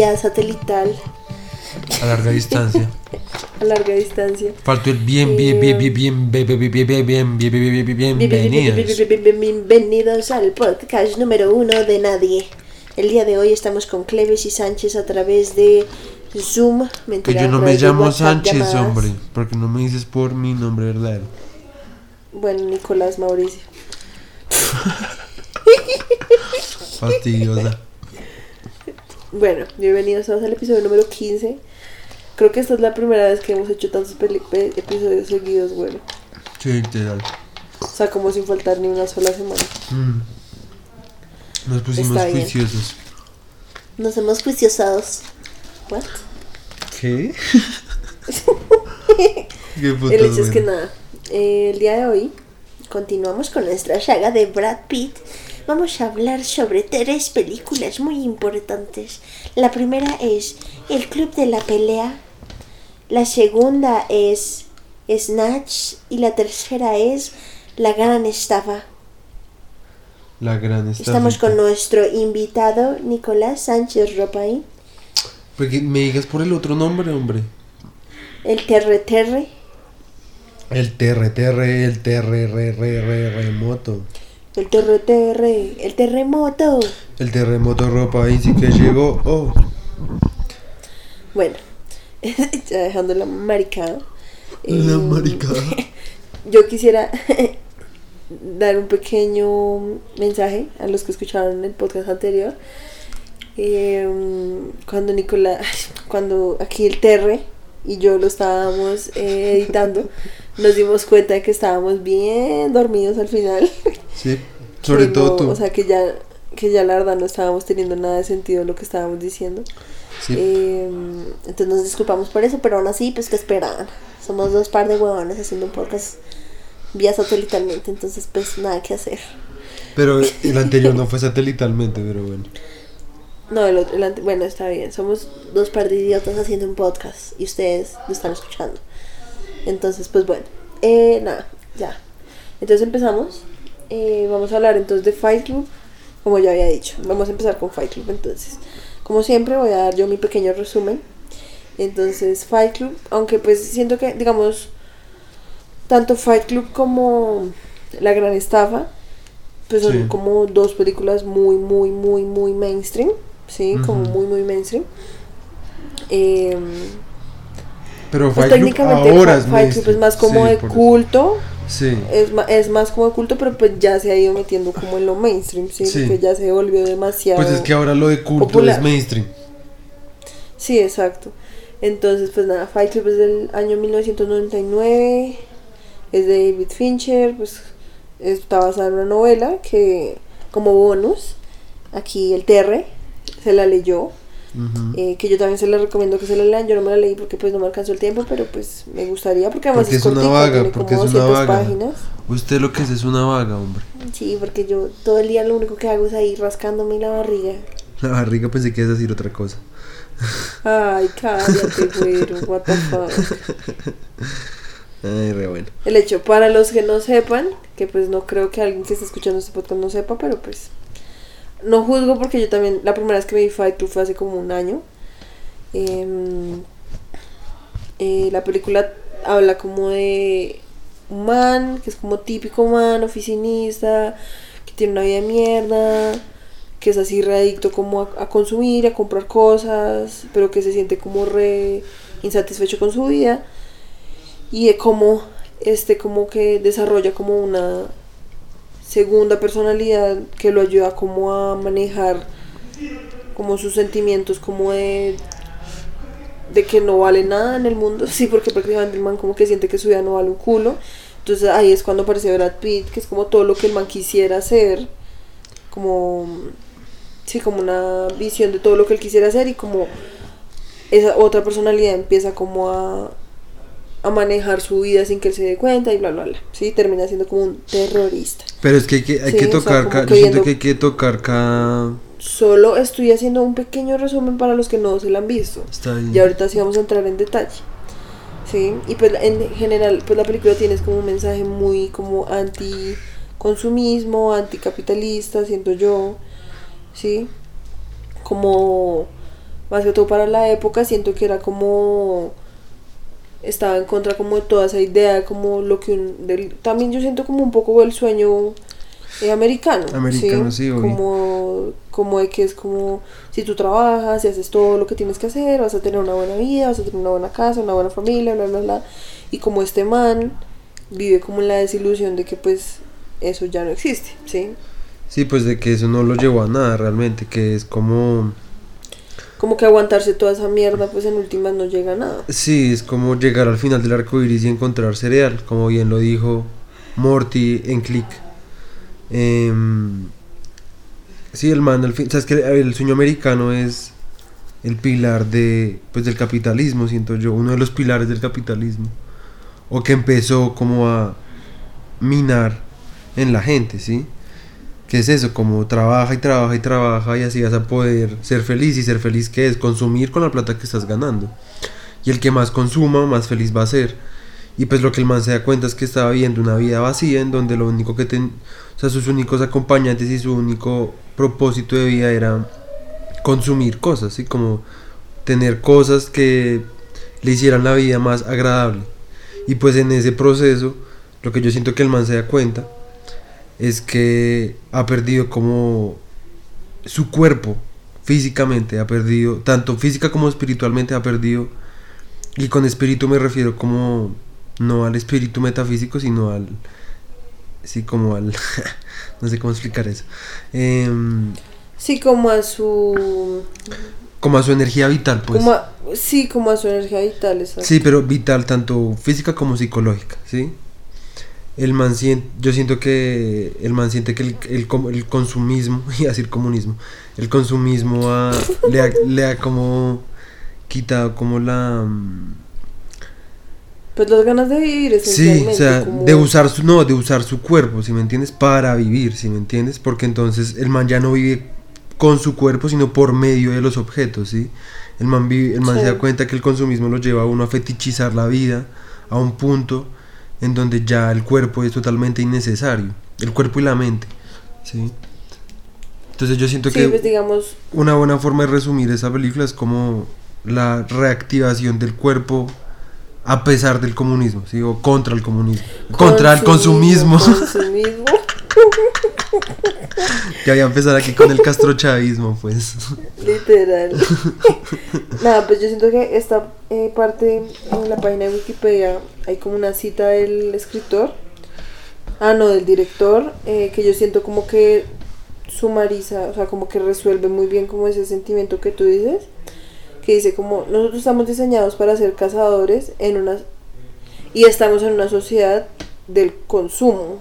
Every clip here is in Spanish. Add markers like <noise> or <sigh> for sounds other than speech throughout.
vía satelital A larga distancia. a larga distancia. Faltó el bien, bien, bien, bien, bien, bien, bien, bien, bien, bien, bien, bien, bien, bien, bienvenidos. Bienvenidos al podcast número uno de nadie. El día de hoy estamos con Cleves y Sánchez a través de Zoom. Que yo no me llamo Sánchez, hombre. Porque no me dices por mi nombre verdadero. Bueno, Nicolás Mauricio. Fastidiosa. Bueno, bienvenidos todos al episodio número 15. Creo que esta es la primera vez que hemos hecho tantos episodios seguidos, bueno. Sí, literal. O sea, como sin faltar ni una sola semana. Mm. Nos pusimos Está bien. juiciosos. Nos hemos juiciosados. ¿What? ¿Qué? <laughs> Qué El hecho es que nada, eh, el día de hoy continuamos con nuestra saga de Brad Pitt. Vamos a hablar sobre tres películas muy importantes. La primera es El Club de la Pelea. La segunda es Snatch. Y la tercera es La Gran Estafa. La gran estafa. Estamos con nuestro invitado Nicolás Sánchez Ropay. Porque me digas por el otro nombre, hombre. El Terre Terre. El TRTR, el TRR, remoto. El Terre Terre. El Terremoto. El terremoto ropa ahí sí que llegó. Oh. Bueno, <laughs> ya dejando la maricada. La eh, maricada. <laughs> Yo quisiera <laughs> dar un pequeño mensaje a los que escucharon el podcast anterior. Eh, cuando Nicolás, cuando aquí el Terre y yo lo estábamos eh, editando, nos dimos cuenta de que estábamos bien dormidos al final. Sí. Sobre Que todo no- tú. O sea, que ya, que ya la verdad no estábamos teniendo nada de sentido lo que estábamos diciendo. Sí. Eh, entonces nos disculpamos por eso, pero aún así, pues que esperaban. Somos dos par de huevones haciendo un podcast vía satelitalmente, entonces pues nada que hacer. Pero el <laughs> anterior no fue satelitalmente, pero bueno. No, el otro, el bueno, está bien. Somos dos par de idiotas haciendo un podcast y ustedes lo están escuchando. Entonces, pues bueno, eh, nada, ya. Entonces empezamos. Eh, vamos a hablar entonces de Fight Club, como ya había dicho. Vamos a empezar con Fight Club entonces. Como siempre voy a dar yo mi pequeño resumen. Entonces, Fight Club, aunque pues siento que, digamos, tanto Fight Club como La Gran Estafa, pues son Sí. como dos películas muy, muy, muy, muy mainstream. Sí, como muy, muy mainstream. Em, Pero pues técnicamente ahora es es más como Sí, de culto. Sí. Es, es más como de culto, pero pues ya se ha ido metiendo como en lo mainstream, sí, Sí. porque ya se volvió demasiado. Pues es que ahora lo de culto popular. es mainstream. Sí, exacto. Entonces, pues nada, Fight Club es del año 1999, es de David Fincher, pues está basada en una novela que, como bonus, aquí el Terre se la leyó, eh, que yo también se la recomiendo que se la lean, yo no me la leí porque pues no me alcanzó el tiempo, pero pues me gustaría porque además Porque es, es una vaga, tiene porque como es una 200 vaga. páginas. Usted lo que es es una vaga, hombre. Sí, porque yo todo el día lo único que hago es ahí rascándome la barriga. La barriga pensé que ibas a decir otra cosa. Ay, cállate, güero, <laughs> what the fuck. Ay, re bueno. El hecho, para los que no sepan, que pues no creo que alguien que esté escuchando este podcast no sepa, pero pues no juzgo porque yo también, la primera vez que me vi Fight Club fue hace como un año. Em, eh, la película habla como de un man, que es como típico man, oficinista, que tiene una vida de mierda, que es así readicto como a, a consumir, a comprar cosas, pero que se siente como re insatisfecho con su vida y de cómo este como que desarrolla como una segunda personalidad que lo ayuda como a manejar como sus sentimientos como de de que no vale nada en el mundo <laughs> sí porque prácticamente el man como que siente que su vida no vale un culo. Entonces ahí es cuando aparece Brad Pitt que es como todo lo que el man quisiera hacer como sí como una visión de todo lo que él quisiera hacer y como esa otra personalidad empieza como a a manejar su vida sin que él se dé cuenta y bla bla bla sí termina siendo como un terrorista Pero es que hay que, hay Sí, que o sea, tocar, que yo siento que hay que tocar cada... solo estoy haciendo un pequeño resumen para los que no se la han visto Está bien. y ahorita sí vamos a entrar en detalle sí y pues en general pues la película tiene como un mensaje muy como anti consumismo anticapitalista siento yo ¿sí? Como, más que todo para la época, siento que era como, estaba en contra como de toda esa idea, como lo que un, del, también yo siento como un poco el sueño eh, americano, Americano, sí, obvio. como, como de que es como, si tú trabajas y haces todo lo que tienes que hacer, vas a tener una buena vida, vas a tener una buena casa, una buena familia, bla, bla, bla, y como este man vive como en la desilusión de que pues eso ya no existe, ¿sí? Sí, pues de que eso no lo llevó a nada realmente, que es como... como que aguantarse toda esa mierda, pues en últimas no llega a nada. Sí, es como llegar al final del arco iris y encontrar cereal, como bien lo dijo Morty en Click. Em, sí, el man, al fin, sabes que el sueño americano es el pilar de, pues, del capitalismo, siento yo, uno de los pilares del capitalismo, o que empezó como a minar en la gente, ¿sí? ¿Qué es eso? Como trabaja y trabaja y trabaja y así vas a poder ser feliz y ser feliz que es consumir con la plata que estás ganando. Y el que más consuma, más feliz va a ser. Y pues lo que el man se da cuenta es que estaba viviendo una vida vacía en donde lo único que ten, o sea, sus únicos acompañantes y su único propósito de vida era consumir cosas, ¿sí? Como tener cosas que le hicieran la vida más agradable. Y pues en ese proceso, lo que yo siento que el man se da cuenta es que ha perdido como su cuerpo físicamente, ha perdido, tanto física como espiritualmente ha perdido, y con espíritu me refiero como no al espíritu metafísico, sino al, sí, como al, <laughs> no sé cómo explicar eso, Em, Sí, como a su... como a su energía vital, pues. como a- sí, como a su energía vital, exacto. Sí, pero vital, tanto física como psicológica, ¿sí? El man yo siento que el man siente que el, el, consumismo, <laughs> y decir comunismo, el consumismo ha- le, ha, le ha como quitado como la... mm, Pues las ganas de vivir, Sí, o sea, como- de usar su, no, de usar su cuerpo, si me entiendes, para vivir, si me entiendes, porque entonces el man ya no vive con su cuerpo, sino por medio de los objetos, ¿sí? El man, vive, el man Sí. se da cuenta que el consumismo lo lleva a uno a fetichizar la vida a un punto en donde ya el cuerpo es totalmente innecesario, el cuerpo y la mente, ¿sí? Entonces yo siento Sí, que pues digamos, una buena forma de resumir esa película es como la reactivación del cuerpo a pesar del comunismo, ¿sí? O contra el comunismo. Contra el consumismo. <laughs> Consumismo. <laughs> Ya voy a empezar aquí con el castrochavismo, pues. Literal. <laughs> Nada, pues yo siento que esta eh, parte en la página de Wikipedia hay como una cita del escritor. Ah, no, del director, eh, que yo siento como que sumariza, o sea, como que resuelve muy bien como ese sentimiento que tú dices. Que dice como, nosotros estamos diseñados para ser cazadores en una... Y estamos en una sociedad del consumo.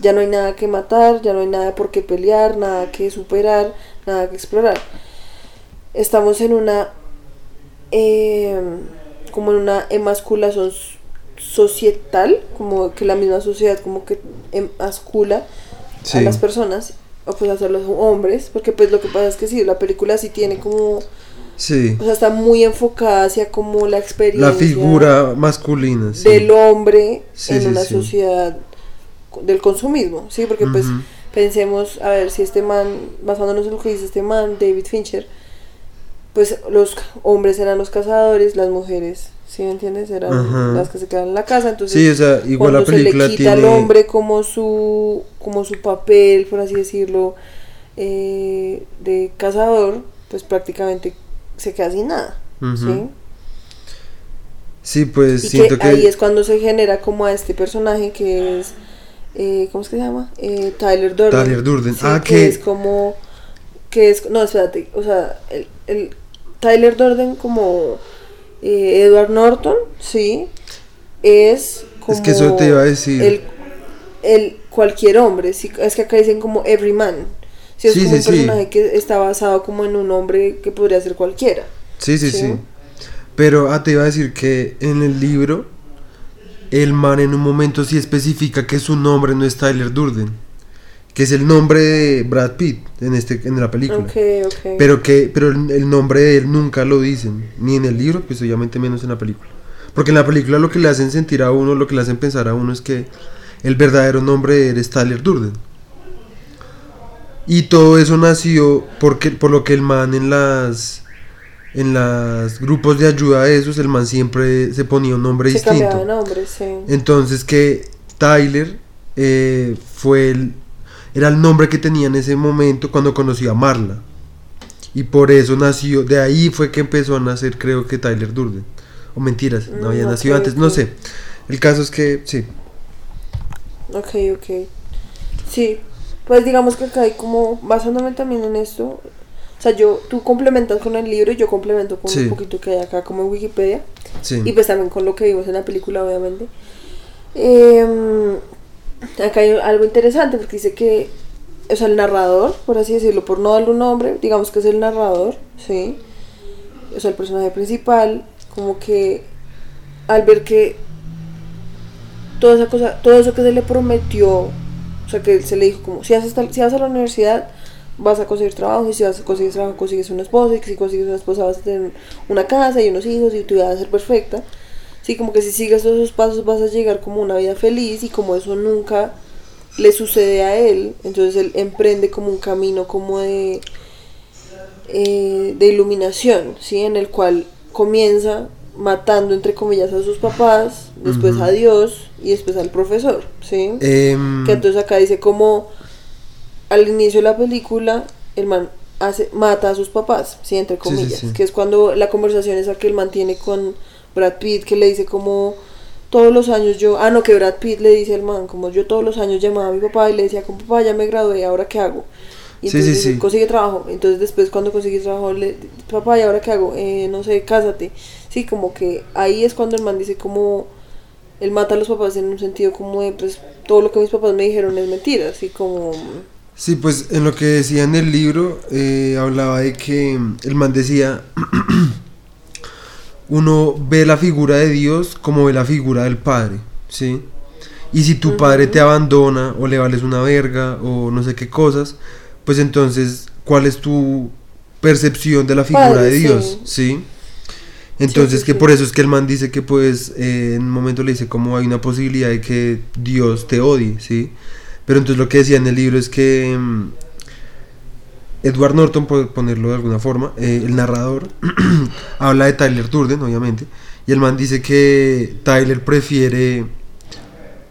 Ya no hay nada que matar, ya no hay nada por qué pelear, nada que superar, nada que explorar. Estamos en una eh, como en una emasculación societal, como que la misma sociedad como que emascula Sí. a las personas, o pues a los hombres, porque pues lo que pasa es que sí, la película sí tiene como, Sí. o sea, está muy enfocada hacia como la experiencia La figura masculina, sí. del hombre Sí, en una sociedad del consumismo, ¿sí? Porque pues pensemos, a ver, si este man, basándonos en lo que dice este man, David Fincher, pues los hombres eran los cazadores, las mujeres, ¿sí me entiendes? Eran las que se quedaban en la casa, entonces Sí, o sea, igual la cuando película se le quita tiene... al hombre como su, como su papel, por así decirlo, eh, de cazador, pues prácticamente se queda sin nada. ¿sí? Sí, pues Y siento que, que... ahí es cuando se genera como a este personaje que es, eh, ¿cómo es que se llama? Eh, Tyler Durden. Tyler Durden. Sí, Ah, que que- es como, que es, no, espérate, o sea, el, el Tyler Durden como eh, Edward Norton, sí, es como... Es que eso te iba a decir. El, el cualquier hombre, sí, es que acá dicen como every man. Sí, es Sí, como sí, un personaje que está basado como en un hombre que podría ser cualquiera. Sí, sí, ¿sí? sí. Pero ah, te iba a decir que en el libro, el man en un momento sí especifica que su nombre no es Tyler Durden, que es el nombre de Brad Pitt en, este, en la película. Pero que pero el, el nombre de él nunca lo dicen, ni en el libro, pues obviamente menos en la película. Porque en la película lo que le hacen sentir a uno, lo que le hacen pensar a uno es que el verdadero nombre de él es Tyler Durden. Y todo eso nació porque, por lo que el man en las en los grupos de ayuda a esos, el man siempre se ponía un nombre Se distinto. cambiaba de nombre, sí. Entonces que Tyler eh, fue el, era el nombre que tenía en ese momento cuando conoció a Marla. Y por eso nació, de ahí fue que empezó a nacer creo que Tyler Durden. O mentiras, no Mm, había nacido antes, no sé. El caso es que, sí. Ok, ok. Sí, pues digamos que acá hay como, basándome también en esto, o sea, yo, tú complementas con el libro y yo complemento con Sí. un poquito que hay acá como en Wikipedia Sí. y pues también con lo que vimos en la película, obviamente. Em, acá hay algo interesante porque dice que, o sea, el narrador, por así decirlo, por no darle un nombre, digamos que es el narrador, ¿sí? O sea, el personaje principal, como que al ver que toda esa cosa, todo eso que se le prometió, o sea, que se le dijo como, si, haces tal- si vas a la universidad, vas a conseguir trabajo, y si vas a conseguir trabajo, consigues una esposa, y que si consigues una esposa vas a tener una casa y unos hijos, y tu vida va a ser perfecta. Sí, como que si sigues todos esos pasos vas a llegar como una vida feliz, y como eso nunca le sucede a él, entonces él emprende como un camino como de, eh, de iluminación, ¿sí? En el cual comienza matando entre comillas a sus papás, después Ujú. a Dios y después al profesor, ¿sí? Em, Que entonces acá dice como al inicio de la película el man hace, mata a sus papás, ¿sí? Entre Sí, sí, comillas, sí. que es cuando la conversación esa que el man tiene con Brad Pitt, que le dice como todos los años yo, ah no, que Brad Pitt le dice al man, como yo todos los años llamaba a mi papá y le decía como papá ya me gradué, ¿ahora qué hago? Y Sí, entonces sí, dice, consigue trabajo, entonces después cuando consigue trabajo le papá ¿y ahora qué hago? Eh, no sé, cásate. Sí, como que ahí es cuando el man dice como él mata a los papás en un sentido como de pues todo lo que mis papás me dijeron es mentira, así como Sí, pues en lo que decía en el libro, eh, hablaba de que el man decía, <clears throat> uno ve la figura de Dios como ve la figura del Padre, ¿sí? Y si tu padre te abandona o le vales una verga o no sé qué cosas, pues entonces, ¿cuál es tu percepción de la figura Padre, de. Dios? ¿Sí? Entonces, sí, que por eso es que el man dice que pues eh, en un momento le dice como hay una posibilidad de que Dios te odie, ¿sí? Pero entonces lo que decía en el libro es que mm, Edward Norton, por ponerlo de alguna forma, eh, el narrador, <clears throat> habla de Tyler Durden, obviamente, y el man dice que Tyler prefiere,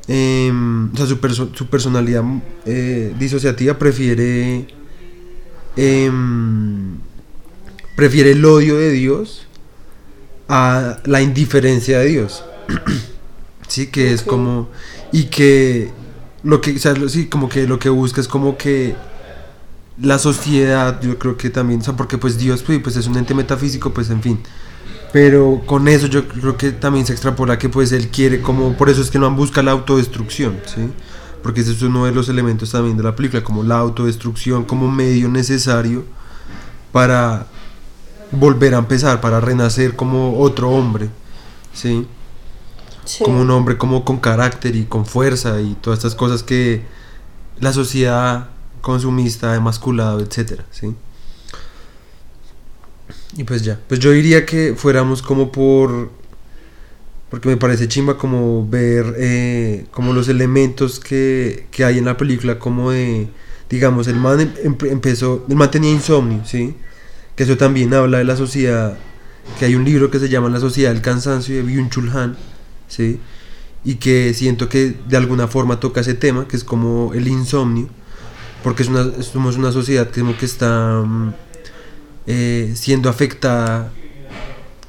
em, o sea, su, perso- su personalidad eh, disociativa prefiere, em, prefiere el odio de Dios a la indiferencia de Dios. <clears throat> sí, que es como, y que lo que, o sea, sí, como que lo que busca es como que la sociedad, yo creo que también, o sea, porque pues Dios pues, pues es un ente metafísico, pues en fin. Pero con eso yo creo que también se extrapola que pues él quiere como, por eso es que no busca la autodestrucción, ¿sí? Porque ese es uno de los elementos también de la película, como la autodestrucción como medio necesario para volver a empezar, para renacer como otro hombre, ¿sí? Como un hombre como con carácter y con fuerza y todas estas cosas que la sociedad consumista ha emasculado, etcétera, ¿sí? Y pues ya, pues yo diría que fuéramos como por porque me parece chimba como ver eh, como los elementos que, que hay en la película como de digamos el man em- empezó el man tenía insomnio sí que eso también habla de la sociedad que hay un libro que se llama La sociedad del cansancio de Byung-Chul Han ¿sí? Y que siento que de alguna forma toca ese tema, que es como el insomnio, porque es una, somos una sociedad que como que está mm, eh, siendo afectada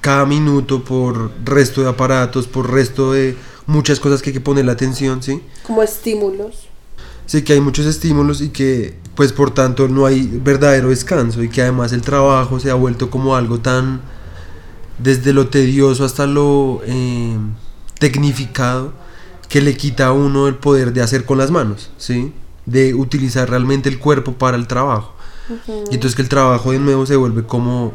cada minuto por resto de aparatos, por resto de muchas cosas que hay que poner la atención, ¿sí? como estímulos. Sí, que hay muchos estímulos y que, pues por tanto, no hay verdadero descanso y que además el trabajo se ha vuelto como algo tan, desde lo tedioso hasta lo eh, tecnificado, que le quita a uno el poder de hacer con las manos, ¿sí? De utilizar realmente el cuerpo para el trabajo. Y entonces que el trabajo de nuevo se vuelve como,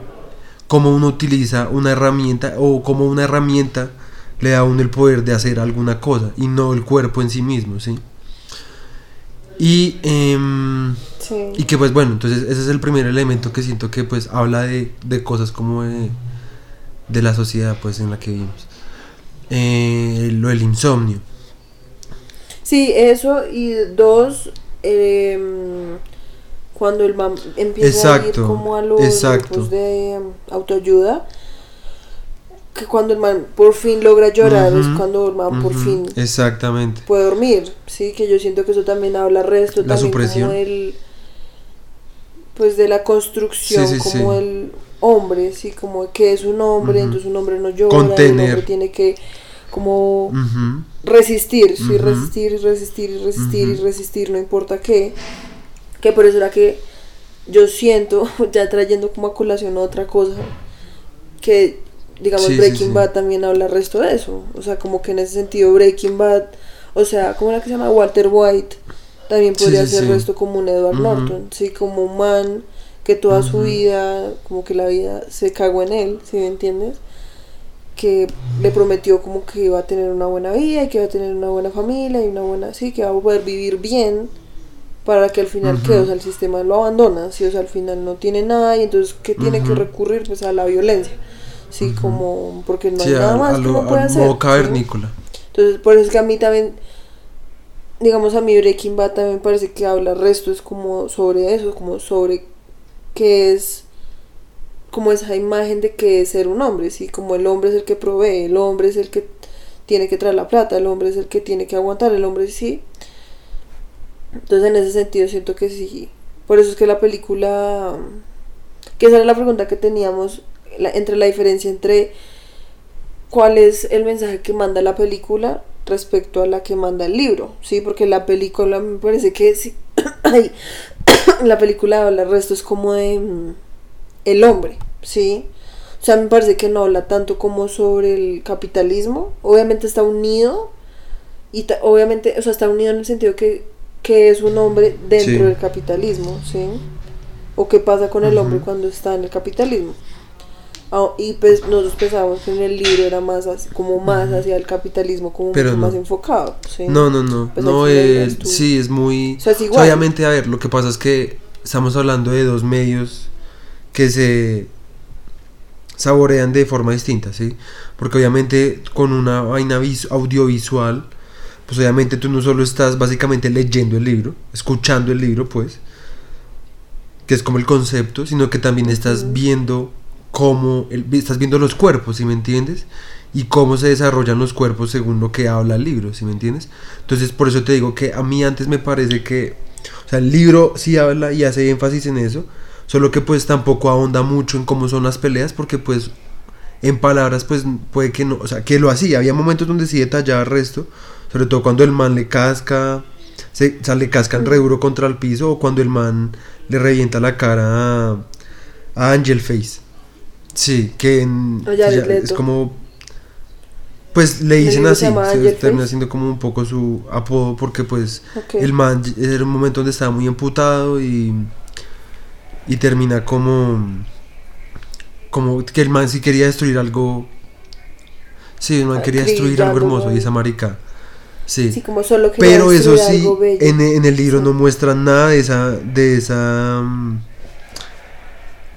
como uno utiliza una herramienta o como una herramienta le da a uno el poder de hacer alguna cosa y no el cuerpo en sí mismo, ¿sí? Y, em, Sí. y que pues bueno, entonces ese es el primer elemento que siento que pues habla de, de cosas como de, de la sociedad pues en la que vivimos. Eh, lo del insomnio. Sí, eso y dos, em, cuando el man empieza a ir como a los exacto. grupos de um, autoayuda, que cuando el man por fin logra llorar es cuando el man por fin Exactamente. puede dormir, sí, que yo siento que eso también habla resto La también supresión. como el pues de la construcción Sí, sí, como sí. el hombre, sí, como que es un hombre, entonces un hombre no llora, Contener. el hombre tiene que como resistir, sí, resistir y resistir y resistir y resistir, no importa qué. Que por eso era que yo siento, <laughs> ya trayendo como a colación otra cosa, que digamos Sí, Breaking sí. Bad también habla resto de eso. O sea, como que en ese sentido Breaking Bad, o sea, como era que se llama Walter White, también podría ser resto como un Edward. Norton, sí, como un man que toda su Ujú. vida, como que la vida se cagó en él, ¿sí me entiendes? que le prometió como que iba a tener una buena vida y que iba a tener una buena familia y una buena, sí, que va a poder vivir bien para que al final Ujú. que, o sea, el sistema lo abandona, sí, o sea, al final no tiene nada y entonces que tiene que Ujú. recurrir pues a la violencia, sí, como porque no Sí, hay nada al- más al- que uno puede hacer. modo ¿sí? cavernícola. Entonces, por eso es que a mí también, digamos, a mí Breaking Bad también parece que habla resto, es como sobre eso, como sobre qué es, como esa imagen de que es ser un hombre, ¿sí? Como el hombre es el que provee, el hombre es el que tiene que traer la plata, el hombre es el que tiene que aguantar, el hombre sí. Entonces, en ese sentido, siento que sí. Por eso es que la película, que esa era la pregunta que teníamos, la- entre la diferencia entre cuál es el mensaje que manda la película respecto a la que manda el libro, ¿sí? Porque la película me parece que sí, <coughs> <coughs> la película habla, el resto es como de mm, el hombre, ¿sí? O sea, me parece que no habla tanto como sobre el capitalismo, obviamente está unido, y obviamente, o sea, está unido en el sentido que, que es un hombre dentro Sí. del capitalismo, ¿sí? O qué pasa con el hombre cuando está en el capitalismo. Ah, y pues nosotros pensábamos que en el libro era más así- como más hacia el capitalismo, como Pero mucho no. más enfocado. ¿sí? No, no, no. Pues no, tú. sí, es muy... O sea, es igual. obviamente, a ver, lo que pasa es que estamos hablando de dos medios que se saborean de forma distinta, ¿sí? Porque obviamente con una vaina vis- audiovisual, pues obviamente tú no solo estás básicamente leyendo el libro, escuchando el libro, pues, que es como el concepto, sino que también estás viendo cómo, el- estás viendo los cuerpos, ¿sí me entiendes? Y cómo se desarrollan los cuerpos según lo que habla el libro, ¿sí me entiendes? Entonces, por eso te digo que a mí antes me parece que, o sea, el libro sí habla y hace énfasis en eso, solo que pues tampoco ahonda mucho en cómo son las peleas, porque pues en palabras pues puede que no, o sea, que lo hacía, había momentos donde sí detallaba el resto, sobre todo cuando el man le casca, se, o sea, le cascan re duro contra el piso, o cuando el man le revienta la cara a, a Angel Face. Sí, que en- A Jared ya- es como pues le dicen así, se termina siendo como un poco su apodo porque pues el man era un momento donde estaba muy emputado y y termina como como que el man sí quería destruir algo sí el man Ah, quería destruir algo hermoso y esa marica sí, Sí, como solo pero eso sí en, en el libro Sí. no muestran nada de esa de esa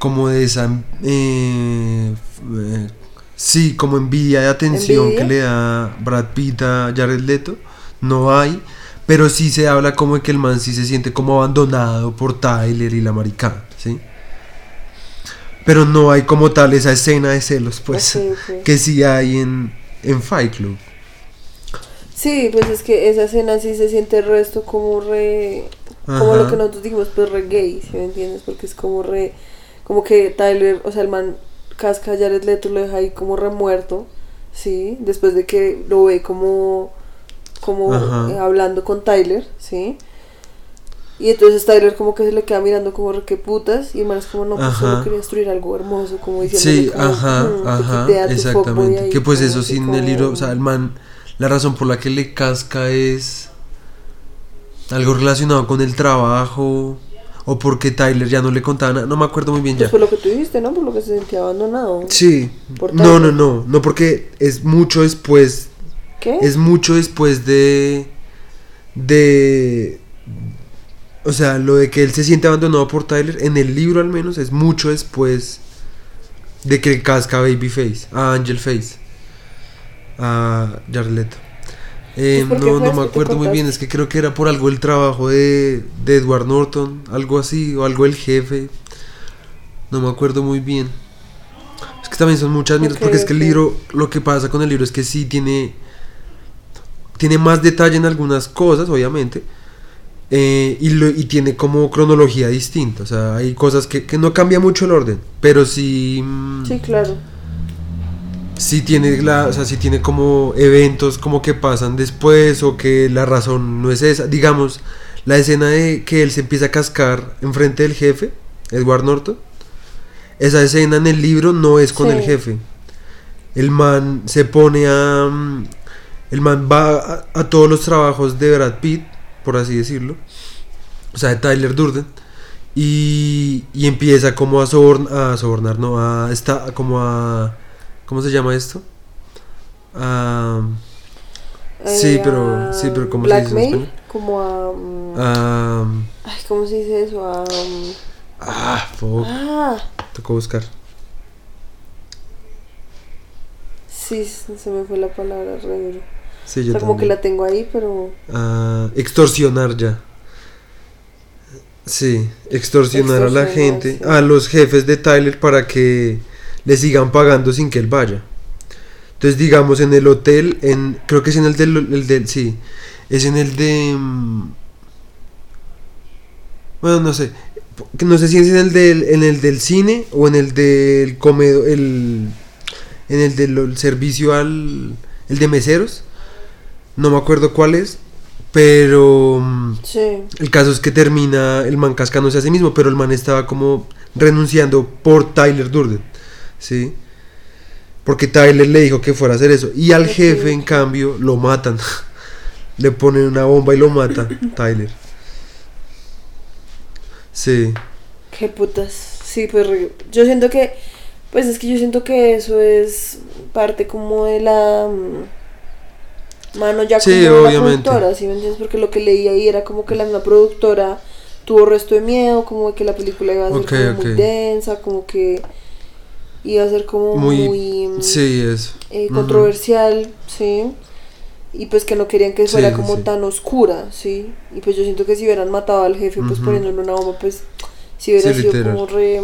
como de esa eh, eh, sí como envidia de atención ¿Envidia? que le da Brad Pitt a Jared Leto no hay pero sí se habla como de que el man sí se siente como abandonado por Tyler y la marica sí pero no hay como tal esa escena de celos pues <laughs> que sí hay en en Fight Club Sí, pues es que esa escena sí se siente el resto como re... Como lo que nosotros dijimos, pues re gay, ¿sí me entiendes? Porque es como re... Como que Tyler, o sea, el man casca a Jared Leto, lo deja ahí como remuerto, ¿sí? Después de que lo ve como... Como eh, hablando con Tyler, ¿sí? Y entonces Tyler como que se le queda mirando como que putas y el man es como no, pues Ajá. solo quería destruir algo hermoso, como diciendo Sí, ajá, ajá, exactamente. Que pues eso sin el libro, o sea, el man, la razón por la que le casca es algo relacionado con el trabajo o porque Tyler ya no le contaba nada, no me acuerdo muy bien Pues ya. por lo que tú dijiste, ¿no? Por lo que se sentía abandonado. Sí, no, no, no, no porque es mucho después, ¿Qué? es mucho después de, de, o sea, lo de que él se siente abandonado por Tyler, en el libro al menos, es mucho después de que casca a Babyface, a Angel Face, a Jared Leto. Eh, Pues, ¿por qué no, no me acuerdo muy bien, es que creo que era por algo el trabajo de, de Edward Norton, algo así, o algo el jefe. No me acuerdo muy bien. Es que también son muchas mierdas, porque es que el libro, lo que pasa con el libro es que sí tiene, tiene más detalle en algunas cosas, obviamente, eh, y, lo- y tiene como cronología distinta. O sea, hay cosas que, que no cambia mucho el orden, pero sí. mm, Sí, claro. Sí tiene la, o sea, sí tiene como eventos como que pasan después o que la razón no es esa. Digamos, la escena de que él se empieza a cascar enfrente del jefe, Edward Norton. Esa escena en el libro no es con el jefe. El man se pone a el man va a, a todos los trabajos de Brad Pitt, por así decirlo. O sea, de Tyler Durden. Y, y empieza como a, soborn- a sobornar, no, a, está, como a, ¿cómo se llama esto? A, Sí, Eh, pero- sí, pero ¿cómo se dice español? Como a. Ay, ¿cómo se dice eso? A. ah, fuck, Ah, tocó buscar. sí, se me fue la palabra re. Sí, O yo sea, como que también. la tengo ahí, pero. a extorsionar ya. Sí, extorsionar a la gente, sí. a los jefes de Tyler para que le sigan pagando sin que él vaya. Entonces, digamos, en el hotel, en creo que es en el del, el del sí, es en el de... mm, Bueno, no sé, no sé si es en el del, en el del cine o en el del comedor, el, en el del servicio al, el de meseros, no me acuerdo cuál es, pero... mm, Sí. el caso es que termina el man cascándose a sí mismo, pero el man estaba como renunciando por Tyler Durden, ¿sí? Porque Tyler le dijo que fuera a hacer eso. Y al jefe, en cambio, lo matan. <laughs> le ponen una bomba y lo mata <coughs> Tyler. Sí, Qué putas. Sí, pues yo siento que. Pues es que yo siento que eso es parte como de la. mm, Mano ya Sí, como la productora, ¿sí me entiendes? Porque lo que leí ahí era como que la misma productora tuvo resto de miedo, como de que la película iba a ser como muy densa, como que iba a ser como muy... muy, sí, es. eh, controversial, ¿sí? Y pues que no querían que fuera sí, como sí. tan oscura, ¿sí? Y pues yo siento que si hubieran matado al jefe, pues Ujú. poniéndole una bomba, pues si hubiera Sí, sido literal. como re...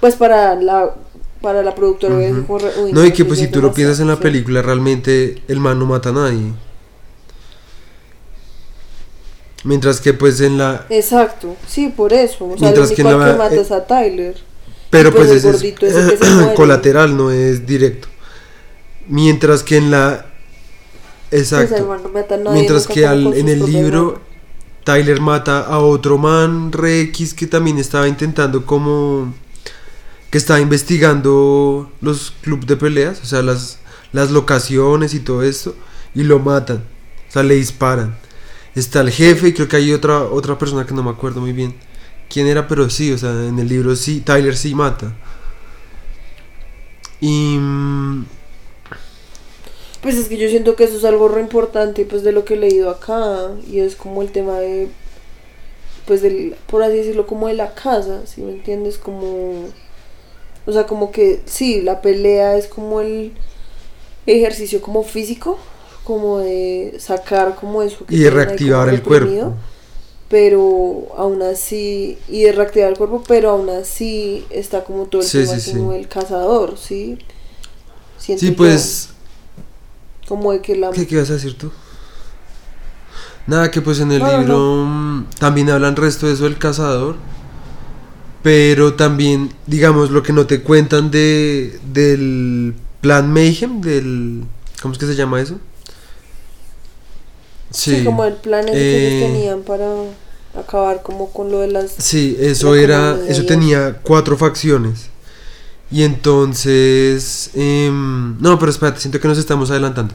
Pues para la, para la productora sido Ujú. como re... uy, No, y que pues si tú lo piensas en la película, realmente el man no mata a nadie. Mientras que pues en la... Exacto, sí, por eso. O sea, Mientras el que único en la- que mata eh, es a Tyler. Pero pues pues, el ese gordito ese que se muere. colateral, no es directo. Mientras que en la... Exacto. man no mata a nadie, Mientras que al- en el libro. Tyler mata a otro man re X que también estaba intentando como... Que estaba investigando los clubes de peleas, o sea, las, las locaciones y todo esto. Y lo matan. O sea, le disparan. Está el jefe y creo que hay otra, otra persona que no me acuerdo muy bien quién era, pero sí, o sea, en el libro sí, Tyler sí mata. Y... mm, Pues es que yo siento que eso es algo re importante pues de lo que he leído acá y es como el tema de pues del por así decirlo como de la casa, si me entiendes como o sea, como que sí, la pelea es como el ejercicio como físico, como de sacar como eso que y de reactivar el cuerpo. Pero aún así y de reactivar el cuerpo, pero aún así está como todo el Sí, tema sí, como sí. el cazador, ¿sí? Siento Sí, yo. pues... Como de que la... ¿Qué, qué vas a decir tú? Nada, que pues en el No, libro también hablan resto de eso del cazador. Pero también, digamos, lo que no te cuentan de del plan Mayhem, del... ¿Cómo es que se llama eso? Sí, como el plan que eh, ellos tenían para acabar como con lo de las... Sí, eso La era, eso y tenía cuatro facciones. Y entonces, em, no, pero espérate, siento que nos estamos adelantando.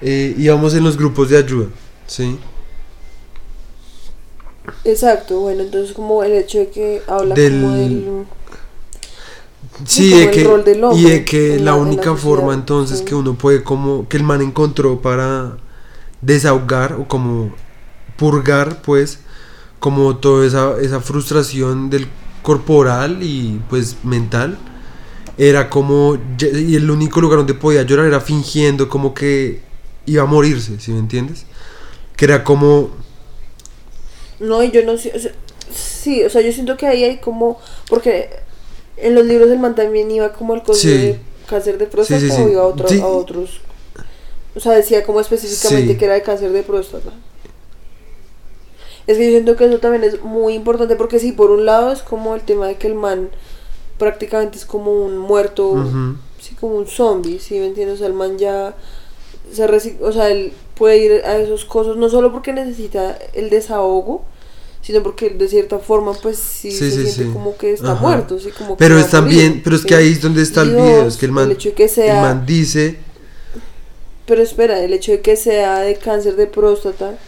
Eh, íbamos en los grupos de ayuda, ¿sí? Exacto, bueno, entonces como el hecho de que habla Del- como del... Sí, como de el que, rol del y hombre de que la, la- en la única forma entonces sí. que uno puede como, que el man encontró para desahogar o como purgar pues como toda esa, esa frustración del corporal y pues mental era como y el único lugar donde podía llorar era fingiendo como que iba a morirse, ¿sí me entiendes? Que era como... No, y yo no sé, o sea, sí, o sea, yo siento que ahí hay como, porque en los libros del man también iba como el coso Sí. de cáncer de próstata Sí, o iba a, otro- a otros, o sea, decía como específicamente Sí. que era de cáncer de próstata. Es que yo siento que eso también es muy importante porque sí, por un lado es como el tema de que el man prácticamente es como un muerto, sí, como un zombie, ¿sí me entiendes? O sea, el man ya se resi- o sea, él puede ir a esos cosas no solo porque necesita el desahogo, sino porque de cierta forma pues sí, Sí, se sí, siente sí. como que está Ajá. muerto, sí, como que Pero es también, pero es que ahí es donde está el video, es que el man, hecho de que el man dice, pero espera, el hecho de que sea de cáncer de próstata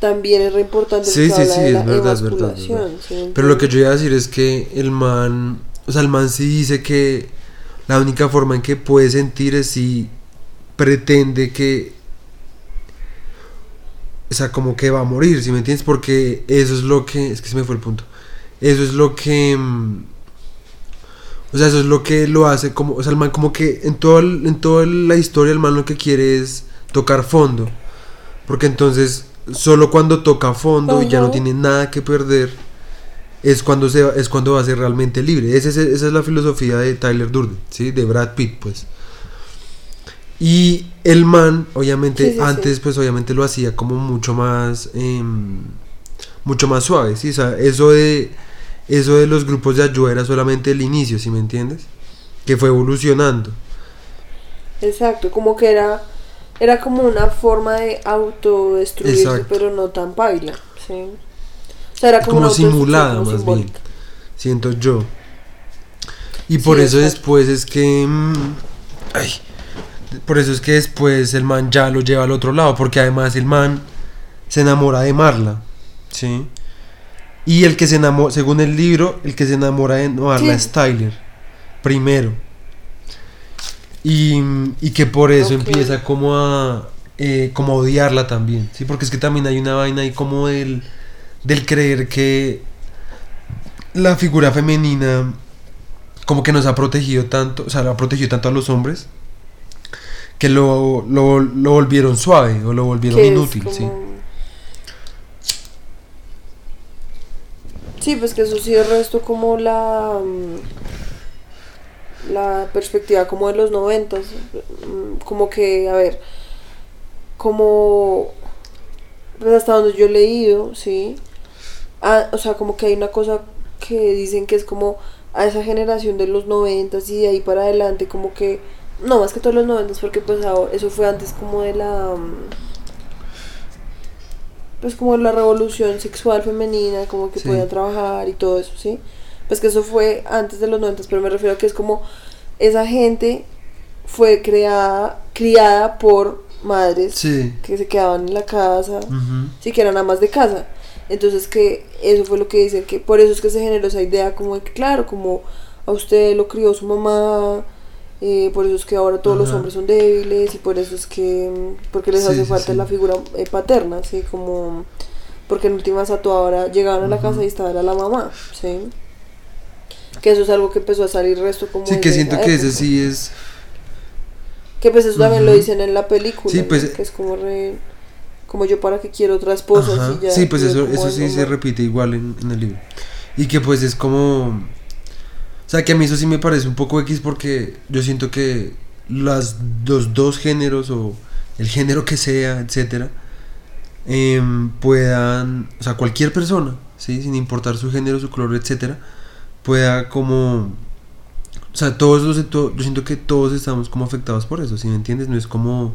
también es re importante Sí, sí, sí, es verdad, es verdad, es emasculación, verdad. ¿sí pero lo que yo iba a decir es que el man, o sea, el man sí dice que la única forma en que puede sentir es si pretende que, o sea, como que va a morir, ¿sí me entiendes? Porque eso es lo que, es que se me fue el punto, eso es lo que, mm, o sea, eso es lo que lo hace como, o sea, el man como que en, todo el- en toda la historia el man lo que quiere es tocar fondo, porque entonces solo cuando toca fondo y ya no tiene nada que perder es cuando se es cuando va a ser realmente libre. Esa es, esa es la filosofía de Tyler Durden, ¿sí? De Brad Pitt, pues. Y el man, obviamente, Sí, sí, sí. antes, pues obviamente lo hacía como mucho más, em, mucho más suave, ¿sí? O sea, eso de, eso de los grupos de ayuda era solamente el inicio, ¿sí me entiendes? Que fue evolucionando. Exacto, como que era era como una forma de autodestruirse, Exacto. pero no tan baila, ¿sí? O sea, era como, Como simulada, como más simbólica. bien. Siento yo. Y por Sí, eso exacto. después es que. mm, ay, por eso es que después el man ya lo lleva al otro lado. Porque además el man se enamora de Marla. ¿Sí? Y el que se enamora, según el libro, el que se enamora de Sí. es Tyler. Primero. Y, y que por eso empieza como a. eh, como a odiarla también. ¿Sí? Porque es que también hay una vaina ahí como del. Del creer que la figura femenina como que nos ha protegido tanto, o sea, ha protegido tanto a los hombres que lo, lo, lo volvieron suave o lo volvieron inútil, como- Sí, pues que eso sí es resto como la mm, la perspectiva como de los noventas, mm, como que, a ver, como pues hasta donde yo he leído, sí, ah, o sea, como que hay una cosa que dicen que es como a esa generación de los noventas y de ahí para adelante, como que, no, más que todos los noventas, porque pues eso fue antes como de la... Pues como la revolución sexual femenina, como que Sí. podían trabajar y todo eso, ¿sí? Pues que eso fue antes de los noventas, pero me refiero a que es como esa gente fue creada, criada por madres Sí. que se quedaban en la casa, Ujú. sí que eran amas de casa. Entonces que eso fue lo que dicen, que por eso es que se generó esa idea como de que claro, como a usted lo crió su mamá, eh, por eso es que ahora todos los hombres son débiles y por eso es que, mm, porque les Sí, hace sí, falta sí. la figura eh, paterna, así como, porque en últimas a toda hora llegaban a la casa y estaba era la mamá, ¿sí? Que eso es algo que empezó a salir resto como Sí, que siento que ese sí es... Que pues eso también lo dicen en la película, Sí, ¿no? pues, que es como re, como yo para que quiero otra esposa. Sí, pues eso, eso sí se repite igual en, en el libro. Y que pues es como... O sea, que a mí eso sí me parece un poco X porque yo siento que las, los dos géneros o el género que sea, etcétera, em, puedan, o sea, cualquier persona, ¿sí? sin importar su género, su color, etcétera, pueda como... O sea, todos los, yo siento que todos estamos como afectados por eso, ¿sí me entiendes? No es como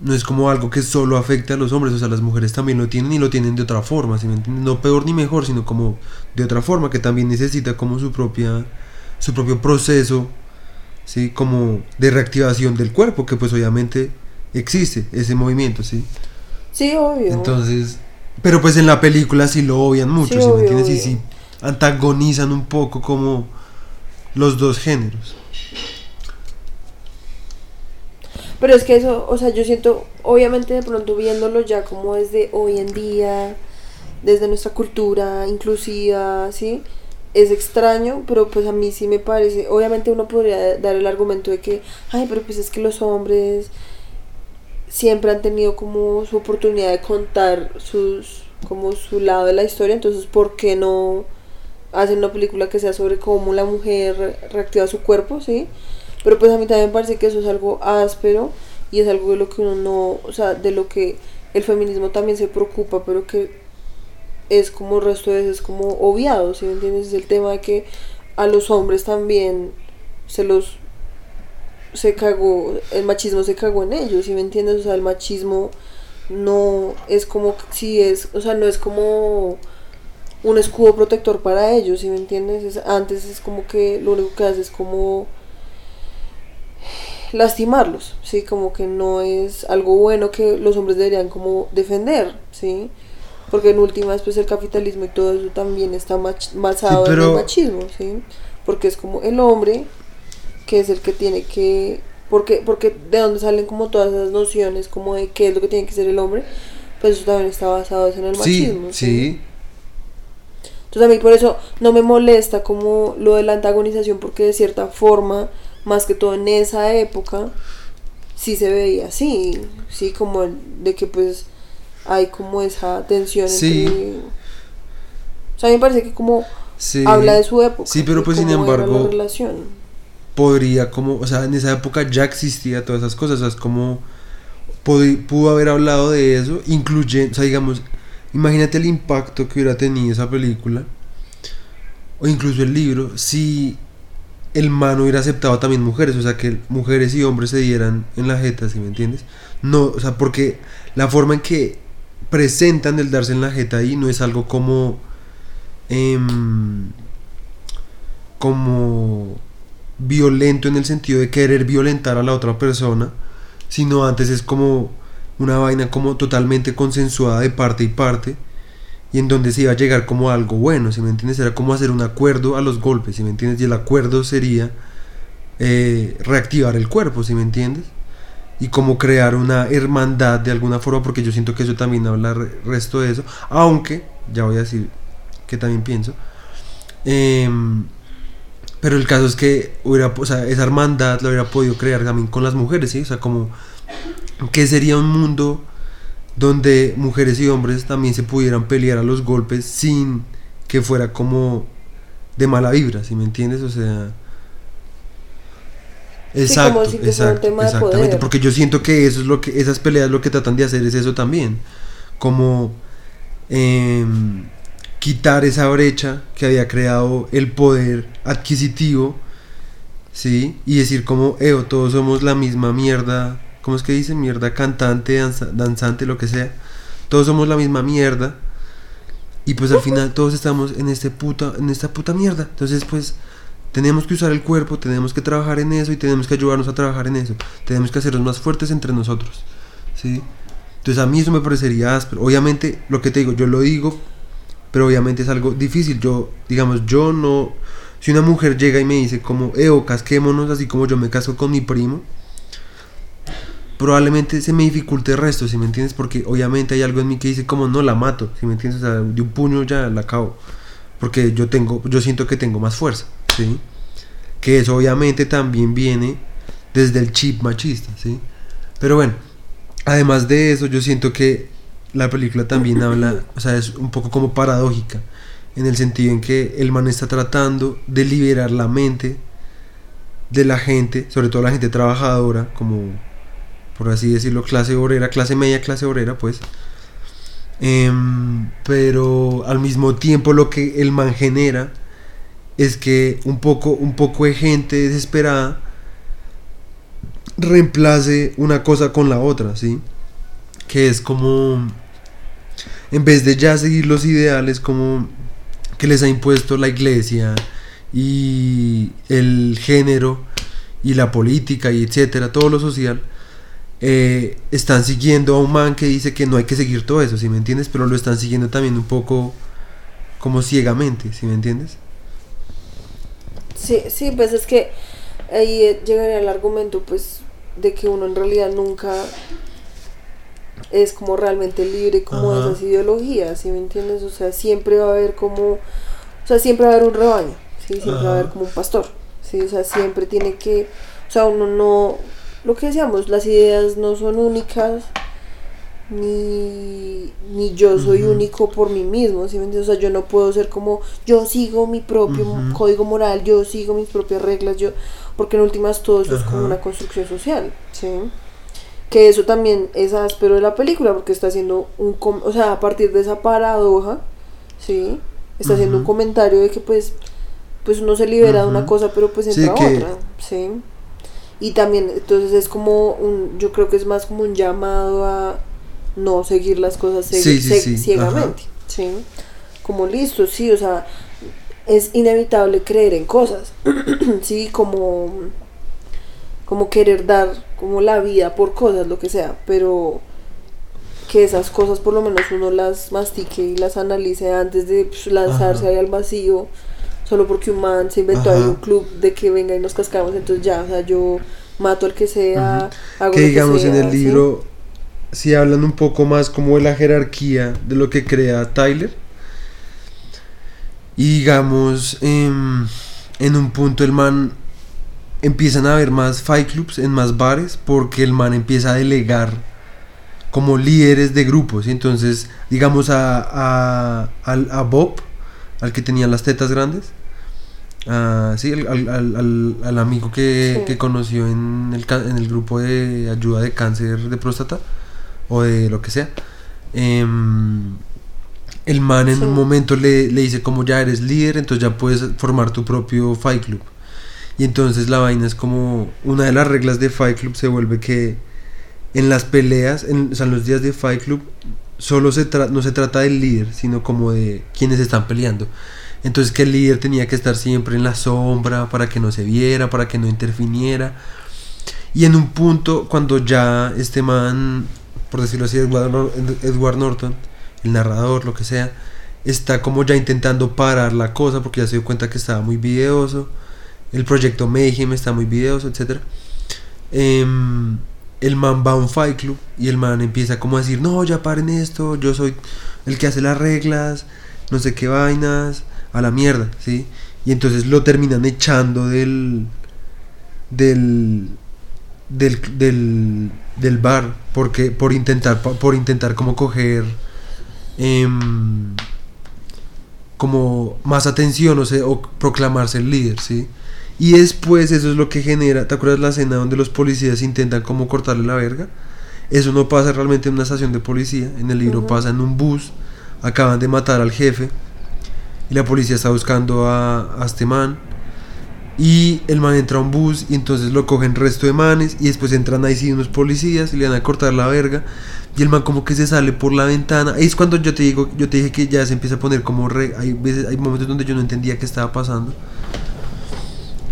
no es como algo que solo afecte a los hombres, o sea, las mujeres también lo tienen y lo tienen de otra forma, ¿sí me entiendes? No peor ni mejor, sino como de otra forma, que también necesita como su propia, su propio proceso, ¿sí? Como de reactivación del cuerpo, que pues obviamente existe ese movimiento, ¿sí? Sí, obvio. Entonces, pero pues en la película sí lo obvian mucho, Sí, ¿sí, me obvio, entiendes? Y sí antagonizan un poco como los dos géneros. Pero es que eso, o sea, yo siento, obviamente de pronto viéndolo ya como desde hoy en día, desde nuestra cultura inclusiva, ¿sí? Es extraño, pero pues a mí sí me parece, obviamente uno podría dar el argumento de que, ay, pero pues es que los hombres siempre han tenido como su oportunidad de contar sus como su lado de la historia, entonces ¿por qué no hacen una película que sea sobre cómo la mujer reactiva su cuerpo, ¿sí? Pero pues a mí también me parece que eso es algo áspero y es algo de lo que uno no, o sea, de lo que el feminismo también se preocupa, pero que es como el resto de veces como obviado, ¿sí me entiendes? Es el tema de que a los hombres también se los se cagó, el machismo se cagó en ellos, ¿sí me entiendes? O sea, el machismo no es como si es, o sea, no es como un escudo protector para ellos, ¿sí me entiendes? antes es como que lo único que hace es como lastimarlos, ¿sí? Como que no es algo bueno que los hombres deberían como defender, ¿sí? Porque en últimas, pues el capitalismo y todo eso también está basado en el machismo, ¿sí? Porque es como el hombre que es el que tiene que... Porque, porque de dónde salen como todas esas nociones como de qué es lo que tiene que ser el hombre, pues eso también está basado en el machismo. Sí, sí. Entonces a mí por eso no me molesta como lo de la antagonización, porque de cierta forma más que todo en esa época, sí se veía así, sí, como de que pues hay como esa tensión entre... O sea, a mí me parece que como habla de su época. Sí, pero pues sin embargo... Podría como, o sea, en esa época ya existía todas esas cosas, o sea, es como... Pudo haber hablado de eso, incluyendo, o sea, digamos, imagínate el impacto que hubiera tenido esa película, o incluso el libro, si el man hubiera aceptado también mujeres, o sea, que mujeres y hombres se dieran en la jeta, ¿sí me entiendes? No, o sea, porque la forma en que presentan el darse en la jeta ahí no es algo como. Em, como violento en el sentido de querer violentar a la otra persona, sino antes es como una vaina como totalmente consensuada de parte y parte y en donde se iba a llegar como algo bueno, si me entiendes, era como hacer un acuerdo a los golpes, si me entiendes, y el acuerdo sería eh, reactivar el cuerpo, si me entiendes, y como crear una hermandad de alguna forma, porque yo siento que eso también habla resto de eso, aunque, ya voy a decir que también pienso, em, pero el caso es que hubiera, o sea, esa hermandad la hubiera podido crear también con las mujeres, ¿sí? O sea, como que sería un mundo donde mujeres y hombres también se pudieran pelear a los golpes sin que fuera como de mala vibra, ¿sí me entiendes? O sea... Exacto, exacto exactamente, porque yo siento que eso es lo que esas peleas lo que tratan de hacer es eso también, como em, quitar esa brecha que había creado el poder adquisitivo, sí, y decir como, Eo, todos somos la misma mierda ¿cómo es que dice? Mierda cantante, danzante, lo que sea. Todos somos la misma mierda. Y pues al final todos estamos en, este puta, en esta puta mierda. Entonces pues tenemos que usar el cuerpo, tenemos que trabajar en eso y tenemos que ayudarnos a trabajar en eso. Tenemos que hacernos más fuertes entre nosotros. ¿sí? Entonces a mí eso me parecería áspero. Obviamente lo que te digo, yo lo digo, pero obviamente es algo difícil. Yo, digamos, yo no... Si una mujer llega y me dice como, Eo, casquémonos así como yo me caso con mi primo probablemente se me dificulte el resto, si me entiendes, porque obviamente hay algo en mí que dice como no la mato, si me entiendes, o sea, de un puño ya la acabo, porque yo tengo, yo siento que tengo más fuerza, ¿sí? Que eso obviamente también viene desde el chip machista, ¿sí? Pero bueno, además de eso, yo siento que la película también habla, o sea, es un poco como paradójica, en el sentido en que el man está tratando de liberar la mente de la gente, sobre todo la gente trabajadora, como por así decirlo, clase obrera, clase media, clase obrera, pues. Em, pero al mismo tiempo lo que el man genera es que un poco, un poco de gente desesperada reemplace una cosa con la otra, ¿sí? Que es como, en vez de ya seguir los ideales como que les ha impuesto la iglesia y el género y la política y etcétera, todo lo social, eh, están siguiendo a un man que dice que no hay que seguir todo eso, si me entiendes? Pero lo están siguiendo también un poco como ciegamente, si me entiendes? Sí, sí, pues es que ahí llegaría el argumento pues de que uno en realidad nunca es como realmente libre como de esas ideologías, si me entiendes? O sea, siempre va a haber como, o sea, siempre va a haber un rebaño, ¿sí? Siempre va a haber como un pastor, ¿sí? O sea, siempre tiene que, o sea, uno no, lo que decíamos, las ideas no son únicas, ni, ni yo soy único por mí mismo, ¿sí me entiendes? O sea, yo no puedo ser como, yo sigo mi propio código moral, yo sigo mis propias reglas, yo, porque en últimas todo eso es como una construcción social, ¿sí? Que eso también es áspero de la película, porque está haciendo un, com- o sea, a partir de esa paradoja, ¿sí? Está haciendo un comentario de que pues, pues uno se libera de una cosa, pero pues Sí, entra que- otra, ¿sí? Y también, entonces es como un, yo creo que es más como un llamado a no seguir las cosas Sí, sí, ciegamente, ¿sí? Como listo, sí, o sea, es inevitable creer en cosas, <clears throat> sí, como, como querer dar como la vida por cosas, lo que sea, pero que esas cosas por lo menos uno las mastique y las analice antes de pues, lanzarse Ajá. ahí al vacío solo porque un man se inventó ahí un club de que venga y nos cascamos entonces ya o sea yo mato al que sea hago que lo digamos en sea, el ¿sí? libro si hablan un poco más como de la jerarquía de lo que crea Tyler y digamos em, en un punto el man empiezan a haber más fight clubs en más bares porque el man empieza a delegar como líderes de grupos y entonces digamos a, a, al- a Bob al que tenía las tetas grandes a- sí, al, al- al- amigo que, Sí. que conoció en el, en el grupo de ayuda de cáncer de próstata o de lo que sea em, el man en Sí. un momento le, le dice como ya eres líder entonces ya puedes formar tu propio fight club y entonces la vaina es como una de las reglas de Fight Club se vuelve que en las peleas, en, o sea, en los días de Fight Club, solo se no se trata del líder, sino como de quienes están peleando. Entonces que el líder tenía que estar siempre en la sombra para que no se viera, para que no interfiniera. Y en un punto, cuando ya este man, por decirlo así, Edward, Edward Norton, el narrador, lo que sea, está como ya intentando parar la cosa porque ya se dio cuenta que estaba muy videoso. El proyecto Mayhem está muy videoso, etc. Em, el man va a un fight club y el man empieza como a decir, no, ya paren esto, yo soy el que hace las reglas, no sé qué vainas, a la mierda, ¿sí? Y entonces lo terminan echando del del del, del, del bar porque por intentar por intentar como coger em, como más atención o, sea, o proclamarse el líder, ¿sí? Y después eso es lo que genera, ¿te acuerdas la escena donde los policías intentan como cortarle la verga? Eso no pasa realmente en una estación de policía, en el libro pasa en un bus, acaban de matar al jefe y la policía está buscando a, a este man y el man entra a un bus y entonces lo cogen resto de manes y después entran ahí sí unos policías y le van a cortar la verga y el man como que se sale por la ventana. Ahí es cuando yo te digo, yo te dije que ya se empieza a poner como re, hay veces, hay momentos donde yo no entendía qué estaba pasando.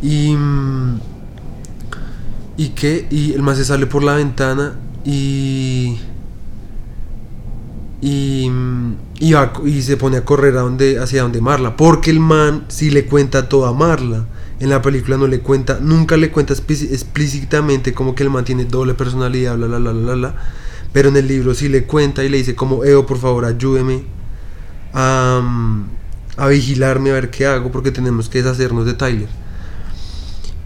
Y mm, y que y el man se sale por la ventana y y, mm, y, se pone a correr hacia donde Marla. Porque el man sí le cuenta todo a Marla. En la película no le cuenta, nunca le cuenta explícitamente como que el man tiene doble personalidad, bla, bla, bla, bla, bla. Pero en el libro sí le cuenta y le dice como, Eo, por favor, ayúdeme a, mm, a vigilarme a ver qué hago porque tenemos que deshacernos de Tyler.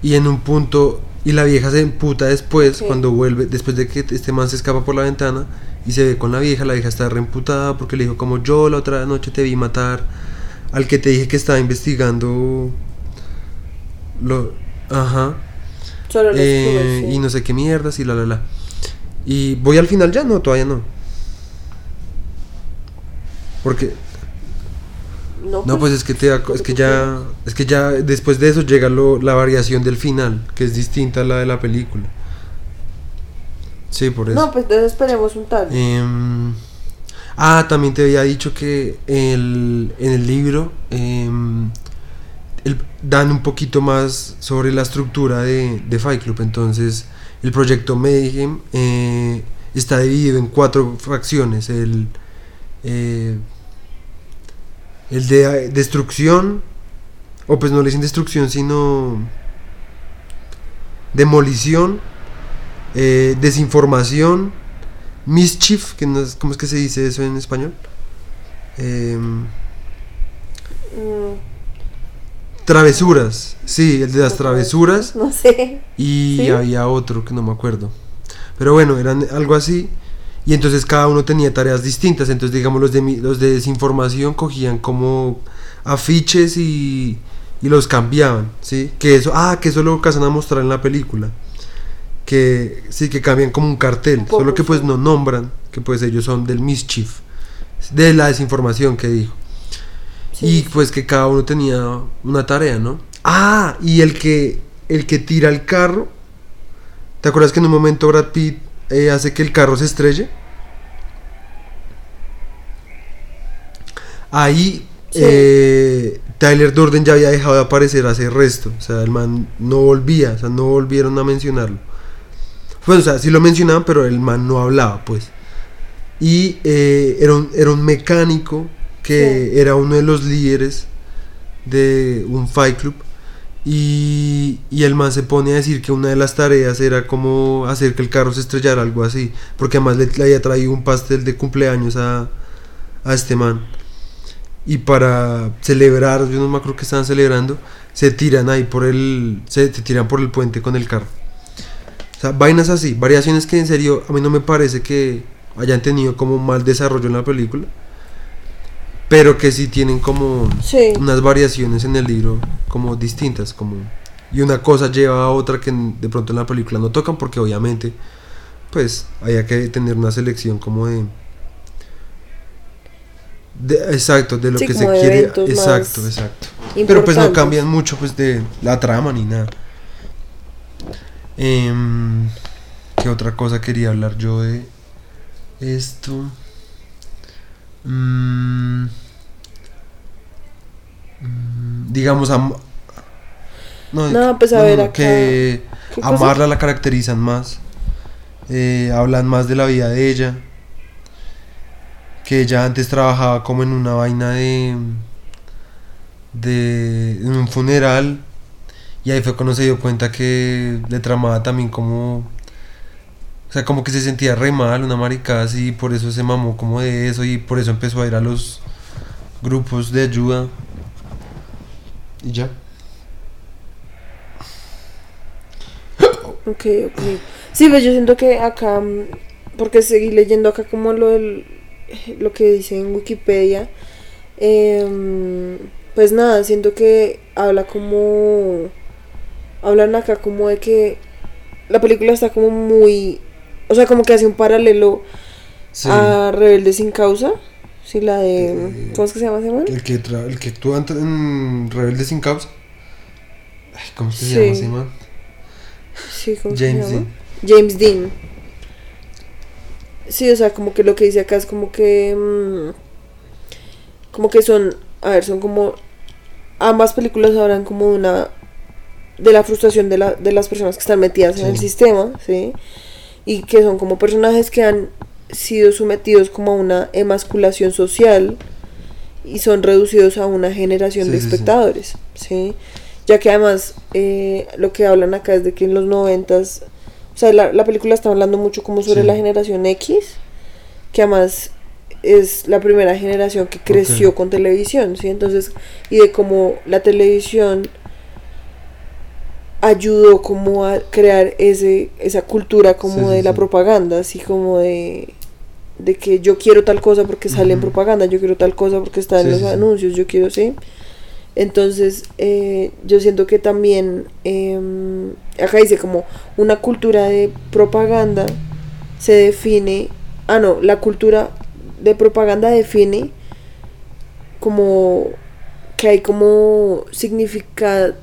Y en un punto, y la vieja se emputa después, cuando vuelve, después de que este man se escapa por la ventana y se ve con la vieja, la vieja está reemputada porque le dijo como yo la otra noche te vi matar al que te dije que estaba investigando lo ajá Solo eh, sí. y no sé qué mierdas y la la la. Y voy al final ya no todavía no. Porque no pues es que te da- es que ya es que ya después de eso llega lo, la variación del final que es distinta a la de la película sí por eso No, pues entonces esperemos un tal. Em, ah, también te había dicho que el, en el libro em, el- dan un poquito más sobre la estructura de, de Fight Club. Entonces, el proyecto Mayhem eh, está dividido en cuatro facciones. El, eh, el de eh, destrucción, o pues no le dicen destrucción, sino demolición, eh, desinformación, mischief, que no es- ¿cómo es que se dice eso en español? Em, Mm, Travesuras, sí, el de las travesuras. No sé. Y ¿Sí? había otro que no me acuerdo. Pero bueno, eran algo así. Y entonces cada uno tenía tareas distintas. Entonces, digamos, los de, los de desinformación cogían como afiches y, y los cambiaban, ¿sí? Que eso, ah, que eso lo alcanzan a mostrar en la película. Que sí, que cambian como un cartel. Un solo que pues no nombran que pues ellos son del mischief. De la desinformación que dijo. Sí. Y pues que cada uno tenía una tarea, ¿no? Ah, y el que el que tira el carro. ¿Te acuerdas que en un momento Brad Pitt eh, hace que el carro se estrelle? Ahí Sí. eh, Tyler Durden ya había dejado de aparecer hace resto. O sea, el man no volvía, o sea, no volvieron a mencionarlo. Bueno, o sea, sí lo mencionaban, pero el man no hablaba, pues. Y eh, era, un, era un mecánico que Sí. era uno de los líderes de un fight club. Y, el man se pone a decir que una de las tareas era como hacer que el carro se estrellara, algo así. Porque además le, le había traído un pastel de cumpleaños a, a este man. Y para celebrar, yo no me acuerdo que estaban celebrando, se tiran ahí por el. Se, se tiran por el puente con el carro. O sea, vainas así, variaciones que en serio a mí no me parece que hayan tenido como mal desarrollo en la película. Pero que sí tienen como Sí. unas variaciones en el libro como distintas, como y una cosa lleva a otra que de pronto en la película no tocan porque obviamente pues había que tener una selección como de, de- exacto de lo Sí, que se quiere exacto exacto. Pero pues no cambian mucho pues de la trama ni nada. Em, qué otra cosa quería hablar yo de esto digamos am- no, No, pues, a ver, acá, que amarla la caracterizan más eh, hablan más de la vida de ella que ella antes trabajaba como en una vaina de de en un funeral y ahí fue cuando se dio cuenta que le tramaba también como o sea como que se sentía re mal una maricada así por eso se mamó como de eso y por eso empezó a ir a los grupos de ayuda y ya Ok, ok. Sí, pues yo siento que acá, mm, porque seguí leyendo acá como lo del, lo que dice en Wikipedia, em, pues nada, siento que habla como, hablan acá como de que la película está como muy, o sea, como que hace un paralelo Sí. a Rebelde sin causa, sí, la de, Eh, ¿cómo es que se llama ese man? El que, el que actúa en Rebelde sin causa. Ay, ¿Cómo se Sí. llama ese man? Sí, ¿cómo se James llama? Dean. James Dean. Sí, o sea, como que lo que dice acá es como que. mm, como que son. A ver, son como. Ambas películas hablan como de una. de la frustración de, la, de las personas que están metidas en el Sí. sistema, ¿sí? Y que son como personajes que han sido sometidos como a una emasculación social y son reducidos a una generación Sí, de sí, sí. espectadores, ¿sí? Ya que además eh, lo que hablan acá es de que en los noventas, o sea, la, la película está hablando mucho como sobre la generación X, que además es la primera generación que creció con televisión, ¿sí? Entonces, y de cómo la televisión ayudó como a crear ese esa cultura como Sí, sí, de la sí. propaganda, así como de de que yo quiero tal cosa porque sale en propaganda, yo quiero tal cosa porque está en los anuncios, yo quiero, sí. Entonces, eh, yo siento que también, em, acá dice como una cultura de propaganda se define, ah no, la cultura de propaganda define como que hay como significado,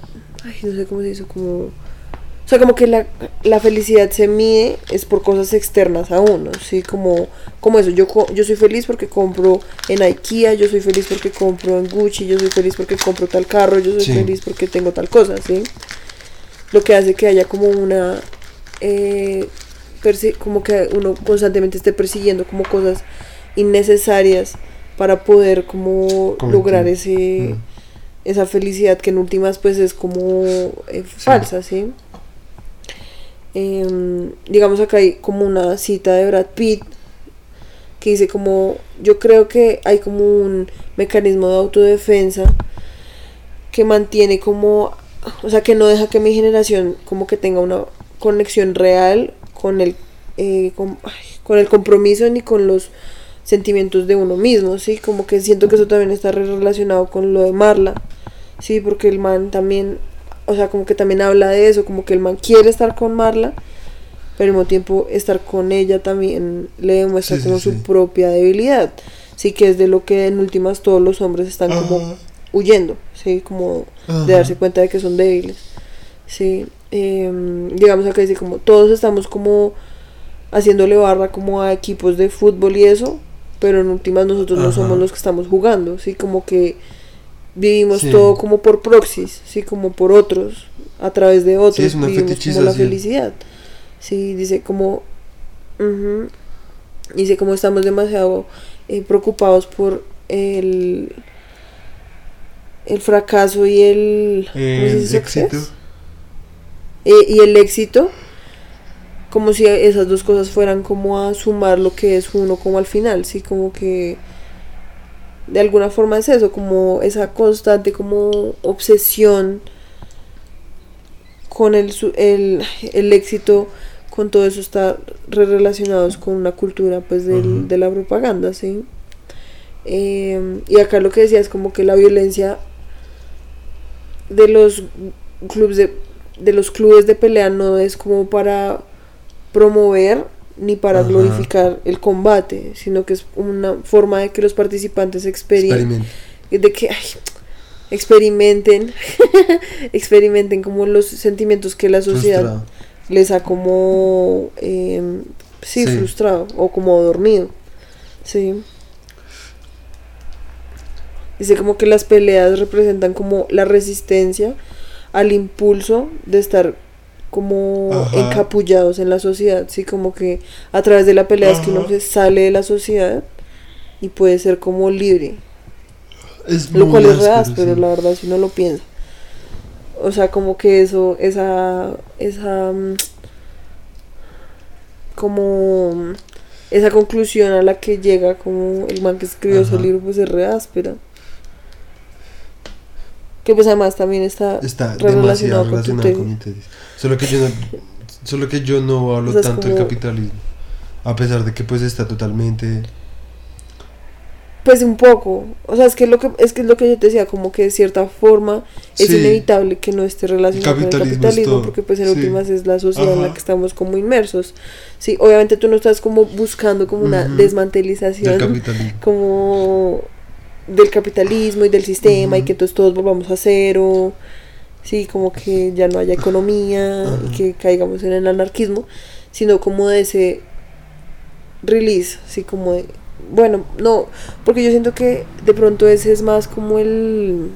ay, no sé cómo se dice, como, o sea, como que la, la felicidad se mide es por cosas externas a uno, ¿sí? Como, como eso, yo, co- yo soy feliz porque compro en IKEA, yo soy feliz porque compro en Gucci, yo soy feliz porque compro tal carro, yo soy Sí. feliz porque tengo tal cosa, ¿sí? Lo que hace que haya como una, eh, como que uno constantemente esté persiguiendo como cosas innecesarias para poder como Como lograr que- ese Mm. Esa felicidad que en últimas pues es como eh, falsa, ¿sí? Em, digamos acá hay como una cita de Brad Pitt que dice como yo creo que hay como un mecanismo de autodefensa que mantiene como, o sea, que no deja que mi generación como que tenga una conexión real con el, eh, con, ay, con el compromiso ni con los sentimientos de uno mismo, ¿sí? Como que siento que eso también está re- relacionado con lo de Marla, ¿sí? Porque el man también, o sea, como que también habla de eso, como que el man quiere estar con Marla, pero al mismo tiempo estar con ella también le demuestra Sí, como sí. su propia debilidad, sí, que es de lo que en últimas todos los hombres están como huyendo, sí, como Ajá. de darse cuenta de que son débiles, sí, Em, digamos acá dice como todos estamos como haciéndole barra como a equipos de fútbol y eso, pero en últimas nosotros no somos los que estamos jugando, sí, como que vivimos Sí. todo como por proxies, sí, como por otros, a través de otros, es una vivimos como la felicidad, sí, dice como, dice como estamos demasiado eh, preocupados por el el fracaso y el, ¿cómo se El dice? éxito. Eh, y el éxito como si esas dos cosas fueran como a sumar lo que es uno como al final, sí, como que de alguna forma es eso, como esa constante como obsesión con el, el, el éxito, con todo eso está re relacionados con una cultura pues del- de la propaganda, sí. Eh, y acá lo que decía es como que la violencia de los clubes de, de los clubes de pelea no es como para promover ni para Ajá. glorificar el combate, sino que es una forma de que los participantes Experimento. de que ay, experimenten <laughs> experimenten como los sentimientos que la sociedad Frustrado. les ha como eh, sí, Sí. frustrado o como dormido sí dice como que las peleas representan como la resistencia al impulso de estar como Ajá. encapullados en la sociedad sí como que a través de la pelea es que uno Ajá. se sale de la sociedad y puede ser como libre Es lo cual es re áspero, áspero, sí. la verdad, si uno lo piensa. O sea, como que eso, esa, esa, mm, como, esa conclusión a la que llega como el man que escribió ese Ajá. libro, pues es re áspera. Que pues además también está, Está demasiado relacionado con relacionado con mi tesis. Solo que yo no, solo que yo no hablo O sea, es tanto del como- capitalismo. A pesar de que pues está totalmente... Pues un poco, o sea, es que lo que es que es lo que yo te decía, como que de cierta forma es Sí. inevitable que no esté relacionado con el Capitalismo porque pues en Sí. últimas es la sociedad en la que estamos como inmersos. Sí, obviamente tú no estás como buscando como una Ujú. desmantelización del capitalismo. como del capitalismo y del sistema y que entonces todos volvamos a cero. Sí, como que ya no haya economía y Ajá. que caigamos en el anarquismo, sino como de ese release, así como de, bueno, no, porque yo siento que de pronto ese es más como el,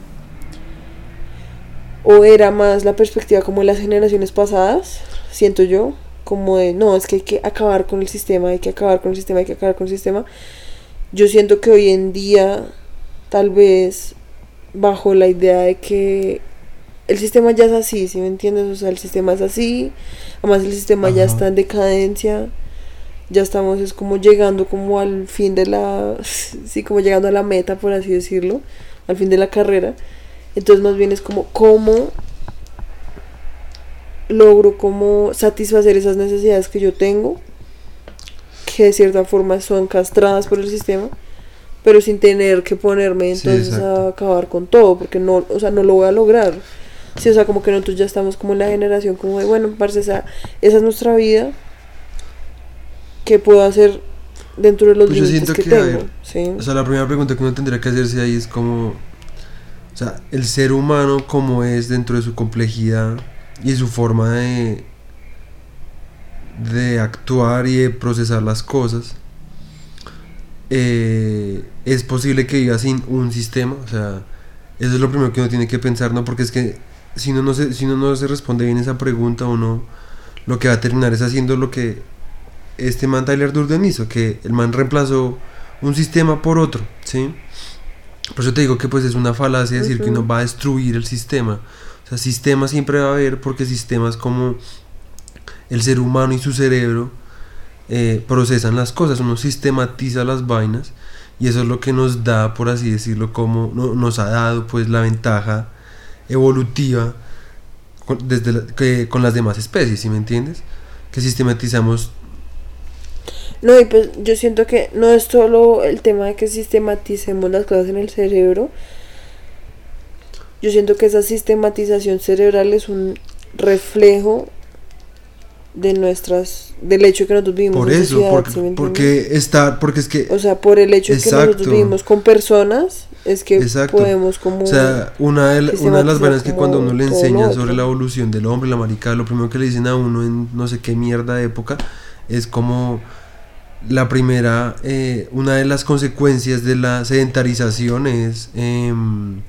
o era más la perspectiva como de las generaciones pasadas, siento yo, como de, no, es que hay que acabar con el sistema, hay que acabar con el sistema, hay que acabar con el sistema. Yo siento que hoy en día, tal vez, bajo la idea de que el sistema ya es así, ¿sí me entiendes? O sea, el sistema es así, además el sistema ya está en decadencia, ya estamos es como llegando como al fin de la, <laughs> sí, como llegando a la meta, por así decirlo, al fin de la carrera. Entonces más bien es como cómo logro como satisfacer esas necesidades que yo tengo, que de cierta forma son castradas por el sistema, pero sin tener que ponerme Sí, entonces a exacto. acabar con todo, porque no, o sea, no lo voy a lograr. Sí, o sea, como que nosotros ya estamos como en la generación como de, bueno, parce, esa, esa es nuestra vida, ¿qué puedo hacer dentro de los Pues yo límites siento que, que, a tengo? ver, ¿sí? O sea, la primera pregunta que uno tendría que hacerse ahí es como... O sea, el ser humano como es dentro de su complejidad y su forma de... De actuar y de procesar las cosas. Eh, es posible que viva sin un sistema. O sea, eso es lo primero que uno tiene que pensar, ¿no? Porque es que si uno no se, si uno no se responde bien esa pregunta, uno lo que va a terminar es haciendo lo que este man Tyler Durden hizo, que el man reemplazó un sistema por otro, ¿sí? Por eso te digo que pues es una falacia decir que uno va a destruir el sistema. O sea, sistema siempre va a haber porque sistemas como el ser humano y su cerebro eh, procesan las cosas, uno sistematiza las vainas y eso es lo que nos da, por así decirlo, como no- nos ha dado pues la ventaja evolutiva con, desde la- que, con las demás especies, ¿sí me entiendes? Que sistematizamos No, y pues yo siento que no es solo el tema de que sistematicemos las cosas en el cerebro. Yo siento que esa sistematización cerebral es un reflejo de nuestras del hecho que nosotros vivimos por en eso, sociedad, porque, ¿sí porque estar, porque es que, o sea, por el hecho de que nosotros vivimos con personas es que Exacto. podemos como o sea, una de, la- una de las vainas que cuando uno le enseña sobre la evolución del hombre, la marica, lo primero que le dicen a uno en no sé qué mierda de época es como la primera, eh, una de las consecuencias de la sedentarización es em,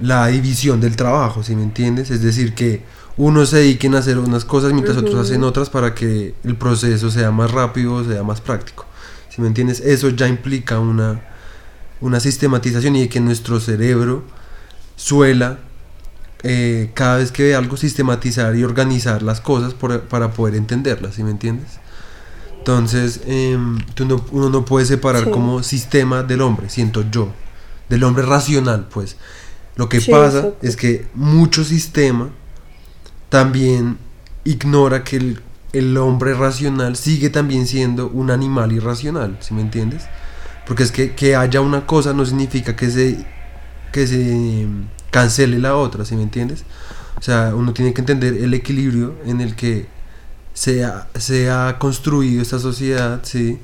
la división del trabajo, ¿sí me entiendes? Es decir, que unos se dediquen a hacer unas cosas mientras otros hacen otras para que el proceso sea más rápido, sea más práctico. ¿Sí me entiendes? Eso ya implica una, una sistematización y de que nuestro cerebro suela eh, cada vez que ve algo sistematizar y organizar las cosas por- para poder entenderlas, ¿sí me entiendes? Entonces, tú no- uno no puede separar Sí. como sistema del hombre, siento yo, del hombre racional, pues. Lo que Sí, pasa es que mucho sistema también ignora que el, el hombre racional sigue también siendo un animal irracional, ¿sí me entiendes? Porque es que, que haya una cosa no significa que se, que se em, cancele la otra, ¿sí me entiendes? O sea, uno tiene que entender el equilibrio en el que se ha, se ha construido esta sociedad, ¿sí?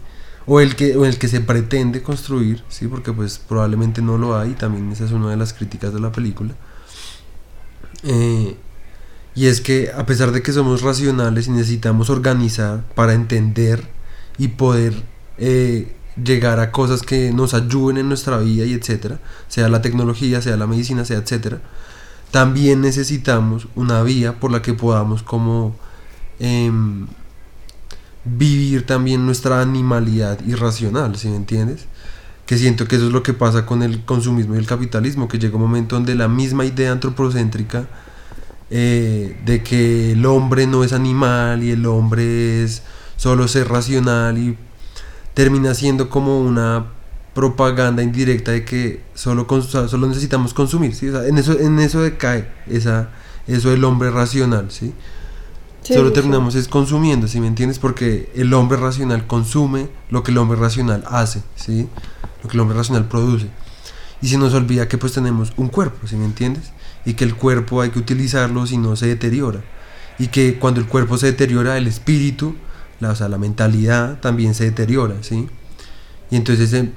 O el, que, o el que se pretende construir, ¿sí? Porque pues probablemente no lo hay, también esa es una de las críticas de la película. Eh, y es que a pesar de que somos racionales y necesitamos organizar para entender y poder eh, llegar a cosas que nos ayuden en nuestra vida y etcétera, sea la tecnología, sea la medicina, sea etcétera, también necesitamos una vía por la que podamos como em, vivir también nuestra animalidad irracional, ¿sí me entiendes? Que siento que eso es lo que pasa con el consumismo y el capitalismo, que llega un momento donde la misma idea antropocéntrica eh, de que el hombre no es animal y el hombre es solo ser racional y termina siendo como una propaganda indirecta de que solo, solo necesitamos consumir, ¿sí? O sea, en eso en eso decae esa eso del hombre racional, ¿sí? Sí, solo sí. terminamos es consumiendo, ¿sí me entiendes? Porque el hombre racional consume lo que el hombre racional hace, ¿sí? Lo que el hombre racional produce. Y se nos olvida que pues tenemos un cuerpo, ¿sí me entiendes? Y que el cuerpo hay que utilizarlo si no se deteriora. Y que cuando el cuerpo se deteriora, el espíritu, la, o sea, la mentalidad también se deteriora, ¿sí? Y entonces em,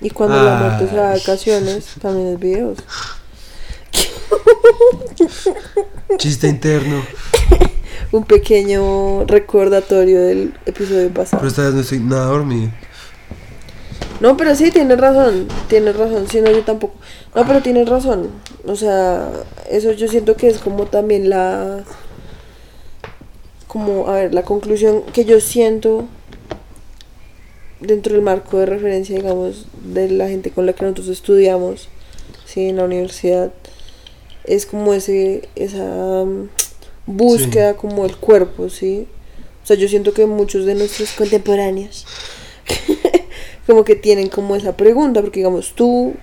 Y cuando la muerte se Ay. vacaciones, <laughs> también es videos. chiste interno, <laughs> Un pequeño recordatorio del episodio pero pasado. esta vez no estoy nada dormido. No, pero sí, tienes razón, tienes razón, si no yo tampoco. No, pero tienes razón. O sea, eso yo siento que es como también la... Como, a ver, la conclusión que yo siento dentro del marco de referencia, digamos, de la gente con la que nosotros estudiamos, sí, en la universidad, es como ese, esa mm, búsqueda como el cuerpo, sí. O sea, yo siento que muchos de nuestros contemporáneos <laughs> como que tienen como esa pregunta, porque digamos, tú,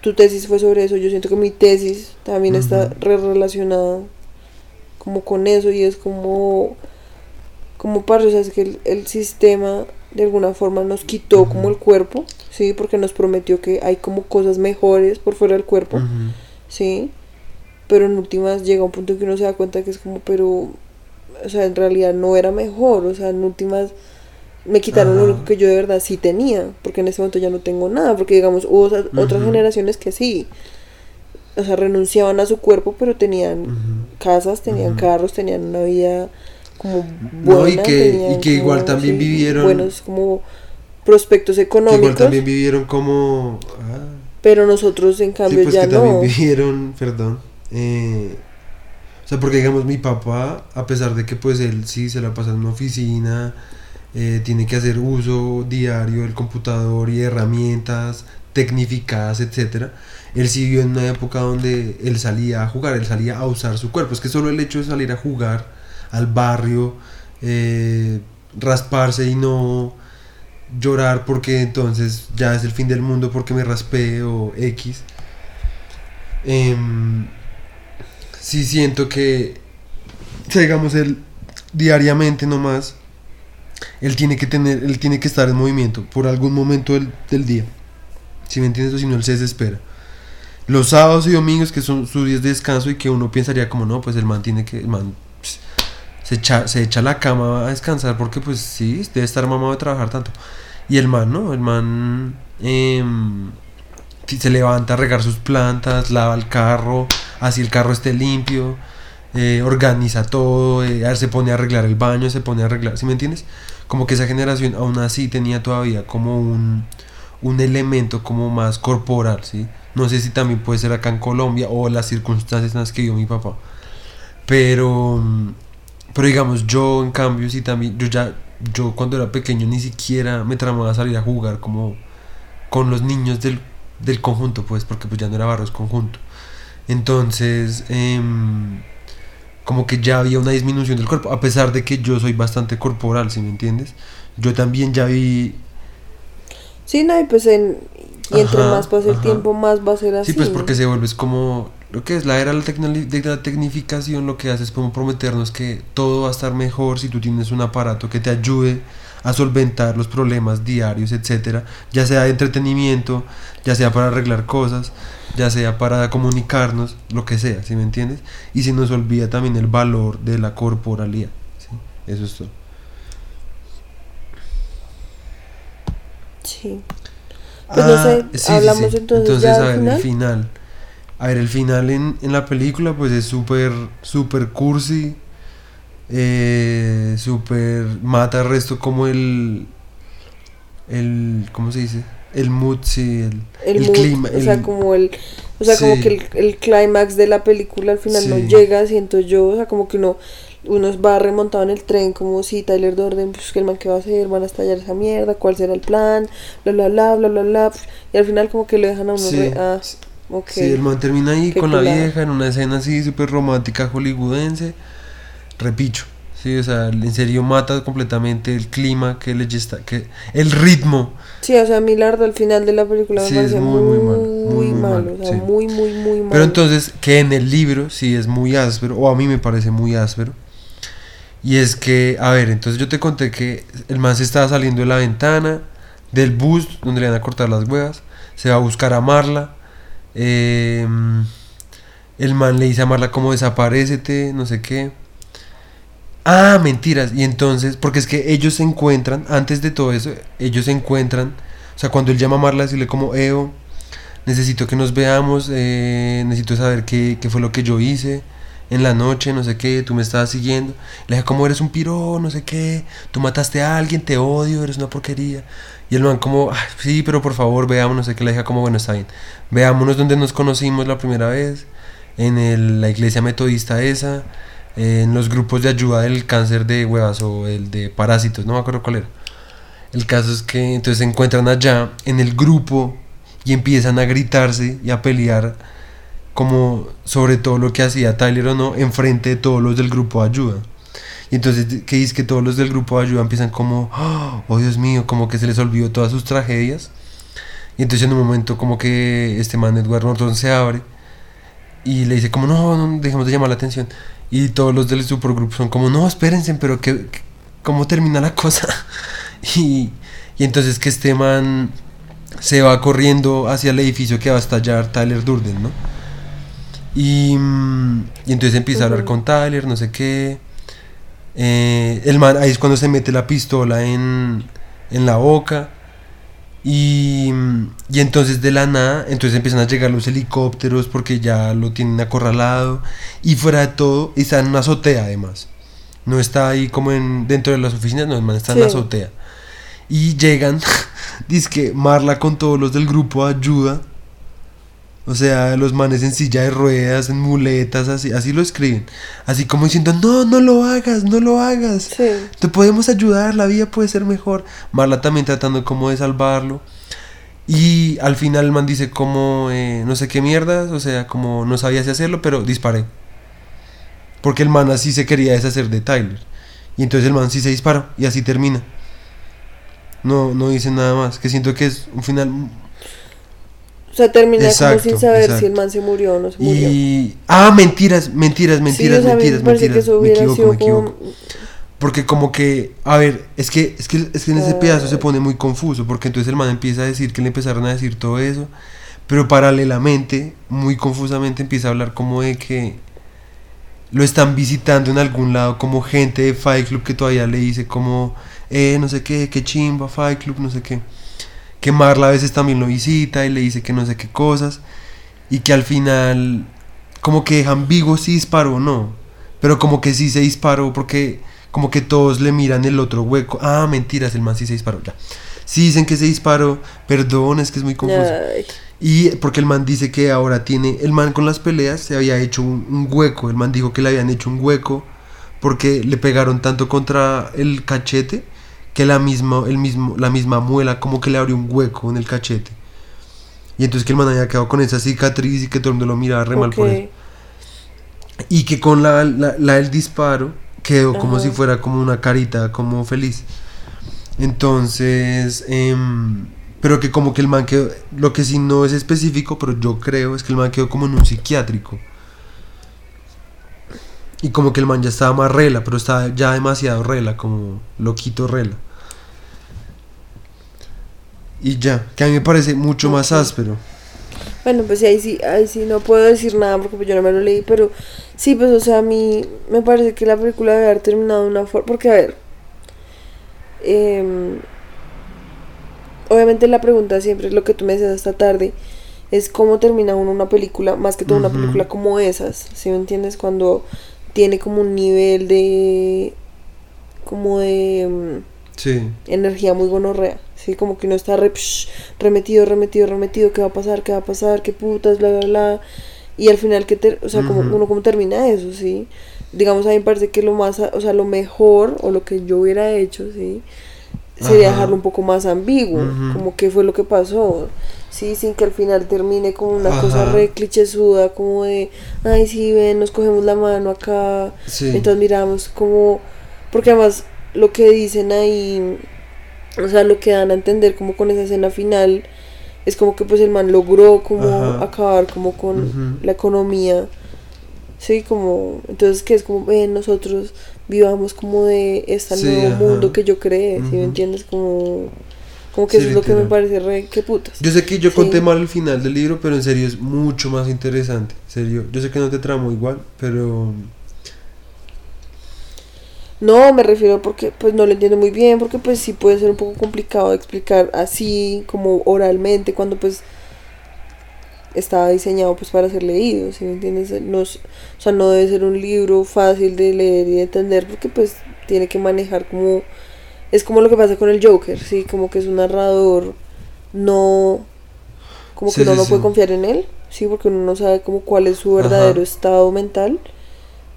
tu tesis fue sobre eso, yo siento que mi tesis también está re relacionada como con eso y es como, como parce, o sea, es que el, el sistema de alguna forma nos quitó como el cuerpo, sí, porque nos prometió que hay como cosas mejores por fuera del cuerpo, sí, pero en últimas llega un punto en que uno se da cuenta que es como, pero, o sea, en realidad no era mejor, o sea, en últimas me quitaron lo Ajá. único que yo de verdad sí tenía, porque en este momento ya no tengo nada, porque digamos, hubo otras generaciones que sí, o sea, renunciaban a su cuerpo, pero tenían casas, tenían carros, tenían una vida como No, buena, y que- tenían y que igual como, también vivieron- buenos como prospectos Que económicos, igual también vivieron como... ah, pero nosotros en Sí, cambio pues ya que no. también vivieron, perdón. eh, o sea, porque digamos mi papá, a pesar de que pues él sí se la pasa en una oficina, eh, tiene que hacer uso diario del computador y herramientas tecnificadas, etcétera. Él sí vivió en una época donde él salía a jugar, él salía a usar su cuerpo. Es que solo el hecho de salir a jugar al barrio, eh, rasparse y no llorar porque entonces ya es el fin del mundo porque me raspé o X em, sí siento que, digamos, él diariamente nomás, él tiene que tener, él tiene que estar en movimiento por algún momento del, del día. Si me entiendes o si no, él se desespera. Los sábados y domingos, que son sus días de descanso y que uno pensaría como, no, pues el man tiene que, el man se echa, se echa la cama a descansar porque pues sí, debe estar mamado de trabajar tanto. Y el man, ¿no? El man si se levanta a regar sus plantas, lava el carro, así el carro esté limpio, eh, organiza todo, eh, se pone a arreglar el baño, se pone a arreglar, ¿sí me entiendes? Como que esa generación aún así tenía todavía como un, un elemento como más corporal, ¿sí? No sé si también puede ser acá en Colombia o las circunstancias en las que vivió mi papá. Pero, mm, pero digamos, yo en cambio sí también, yo ya, yo cuando era pequeño ni siquiera me tramaba salir a jugar como con los niños del, del conjunto, pues, porque pues ya no era es conjunto. Entonces, em, como que ya había una disminución del cuerpo, a pesar de que yo soy bastante corporal, si me entiendes. Yo también ya vi... Sí, no, y pues en, y entre Ajá, más pase el tiempo, más va a ser así. Sí, pues porque se vuelve es como lo que es la era de la, tecnoli- de la tecnificación, lo que hace es como prometernos que todo va a estar mejor si tú tienes un aparato que te ayude a solventar los problemas diarios, etcétera, ya sea de entretenimiento, ya sea para arreglar cosas, ya sea para comunicarnos, lo que sea, ¿sí me entiendes? Y se nos olvida también el valor de la corporalidad, ¿sí? Eso es todo. Sí. Pues no sé, Ah, sí, hablamos sí. entonces, ya a ver, final. el final. A ver, el final en, en la película pues es súper, súper cursi. Eh, súper mata el resto como el... El... ¿Cómo se dice? El mood, sí, el, el, el mood, clima, o sea, como el, o sea, como Sí. que el, el clímax de la película al final no Sí. llega, siento yo, o sea, como que uno, uno va remontado en el tren, como si Tyler Durden, pues que el man que va a hacer, van a estallar esa mierda, cuál será el plan, bla bla bla bla bla bla, y al final como que lo dejan a uno Sí. re- ah, ok. Sí, el man termina ahí con la vieja en una escena así súper romántica hollywoodense. Repicho. Sí, o sea, en serio mata completamente el clima que le está, que el ritmo. Sí, o sea, a mí la verdad al final de la película me Sí, parece muy, muy, muy malo, muy, muy, muy malo, malo, o sea, sí. muy, muy, muy malo. Pero entonces, que en el libro sí es muy áspero, o a mí me parece muy áspero. Y es que, a ver, entonces yo te conté que el man se estaba saliendo de la ventana del bus donde le van a cortar las huevas, se va a buscar a Marla. eh, el man le dice a Marla como desaparecete, no sé qué. Ah, mentiras. Y entonces, porque es que ellos se encuentran, antes de todo eso, ellos se encuentran. O sea, cuando él llama a Marla, decirle como, Eo, necesito que nos veamos, eh, necesito saber qué, qué fue lo que yo hice en la noche, no sé qué, tú me estabas siguiendo. Le dije, como eres un piro, no sé qué, tú mataste a alguien, te odio, eres una porquería. Y el man como, "Ay, sí, pero por favor, veámonos, no sé qué, le dije como, bueno, está bien. Veámonos donde nos conocimos la primera vez, en la iglesia metodista esa, en los grupos de ayuda del cáncer de huevas o el de parásitos, no me acuerdo cuál era. El caso es que entonces se encuentran allá en el grupo y empiezan a gritarse y a pelear como sobre todo lo que hacía Tyler o no enfrente de todos los del grupo de ayuda. Y entonces que dice que todos los del grupo de ayuda empiezan como, oh Dios mío, como que se les olvidó todas sus tragedias. Y entonces en un momento como que este man Edward Norton se abre y le dice como, no, no dejemos de llamar la atención. Y todos los del supergrupo son como, no, espérense, pero que, que- ¿cómo termina la cosa? <laughs> y, y entonces que este man se va corriendo hacia el edificio que va a estallar Tyler Durden, ¿no? Y, y entonces empieza a hablar con Tyler, no sé qué. Eh, el man, ahí es cuando se mete la pistola en, en la boca. Y, y entonces de la nada, entonces empiezan a llegar los helicópteros porque ya lo tienen acorralado. Y fuera de todo, está en una azotea además. No está ahí como en, dentro de las oficinas, no, está en la Sí. azotea. Y llegan, <laughs> dice que Marla con todos los del grupo ayuda. O sea, los manes en silla de ruedas, en muletas, así, así lo escriben. Así como diciendo, no, no lo hagas, no lo hagas. Sí. Te podemos ayudar, la vida puede ser mejor. Marla también tratando como de salvarlo. Y al final el man dice como, eh, no sé qué mierdas, o sea, como no sabía si hacerlo, pero disparé. Porque el man así se quería deshacer de Tyler. Y entonces el man sí se disparó y así termina. No, no dice nada más, que siento que es un final sea, termina como Exacto, sin saber exacto. si el man se murió o no se murió. Y. Ah, mentiras, mentiras, mentiras, sí, o mentiras, mentiras. que eso Me equivoco, sido me equivoco. como... Porque como que, a ver, es que, es que, es que en ese Ay. pedazo se pone muy confuso, porque entonces el man empieza a decir que le empezaron a decir todo eso, pero paralelamente, muy confusamente empieza a hablar como de que lo están visitando en algún lado, como gente de Fight Club que todavía le dice como, eh, no sé qué, qué chimba, Fight Club, no sé qué. Que Marla a veces también lo visita y le dice que no sé qué cosas, y que al final, como que deja ambiguo si disparó o no, pero como que sí se disparó porque como que todos le miran el otro hueco. Ah, mentiras, el man sí se disparó, ya. Sí dicen que se disparó, perdón, es que es muy confuso. Ay, Y porque el man dice que ahora tiene, el man con las peleas se había hecho un, un hueco, el man dijo que le habían hecho un hueco porque le pegaron tanto contra el cachete que la misma, el mismo, la misma muela como que le abrió un hueco en el cachete. Y entonces que el man había quedado con esa cicatriz y que todo el mundo lo miraba re mal por eso. Y que con la, la, la del disparo quedó como si fuera como una carita, como feliz. Entonces, em, pero que como que el man quedó, lo que sí no es específico, pero yo creo es que el man quedó como en un psiquiátrico. Y como que el man ya estaba más rela, pero estaba ya demasiado rela, como loquito rela. Y ya, que a mí me parece mucho más áspero. Bueno, pues ahí sí, ahí sí no puedo decir nada porque pues yo no me lo leí, pero sí, pues o sea, a mí me parece que la película debe haber terminado de una forma, porque a ver, em, obviamente la pregunta siempre es lo que tú me decías esta tarde, es cómo termina uno una película, más que todo una película como esas, ¿sí me entiendes? Cuando tiene como un nivel de, como de... em, Sí. energía muy gonorrea, ¿sí? Como que uno está re, psh, remetido, remetido, remetido, ¿qué va a pasar? ¿Qué va a pasar? ¿Qué putas? Bla, bla, bla. Y al final, que o sea, como Ujú. uno como termina eso, ¿sí? Digamos, a mí me parece que lo más, o sea, lo mejor, o lo que yo hubiera hecho, ¿sí? Sería Ajá. dejarlo un poco más ambiguo, Ujú. como qué fue lo que pasó, ¿sí? Sin que al final termine como una cosa Ajá. re clichésuda, como de, ay, sí, ven, nos cogemos la mano acá, Sí. entonces miramos como, porque además lo que dicen ahí, o sea, lo que dan a entender como con esa escena final, es como que pues el man logró como Ajá. acabar como con la economía, sí, como, entonces que es como, ven, nosotros vivamos como de este Sí, nuevo ajá. mundo que yo creé, ¿sí me entiendes? Como, como que Sí, eso es lo que me parece re, que putas. Yo sé que yo Sí. conté mal el final del libro, pero en serio es mucho más interesante. En serio, yo sé que no te tramo igual, pero No, me refiero porque pues no lo entiendo muy bien, porque pues sí puede ser un poco complicado de explicar así como oralmente cuando pues estaba diseñado pues para ser leído, ¿sí me entiendes? No, o sea, no debe ser un libro fácil de leer y de entender porque pues tiene que manejar como es como lo que pasa con el Joker, sí, como que es un narrador no como Sí, que uno sí, no sí. puede confiar en él, sí, porque uno no sabe como cuál es su Ajá. verdadero estado mental.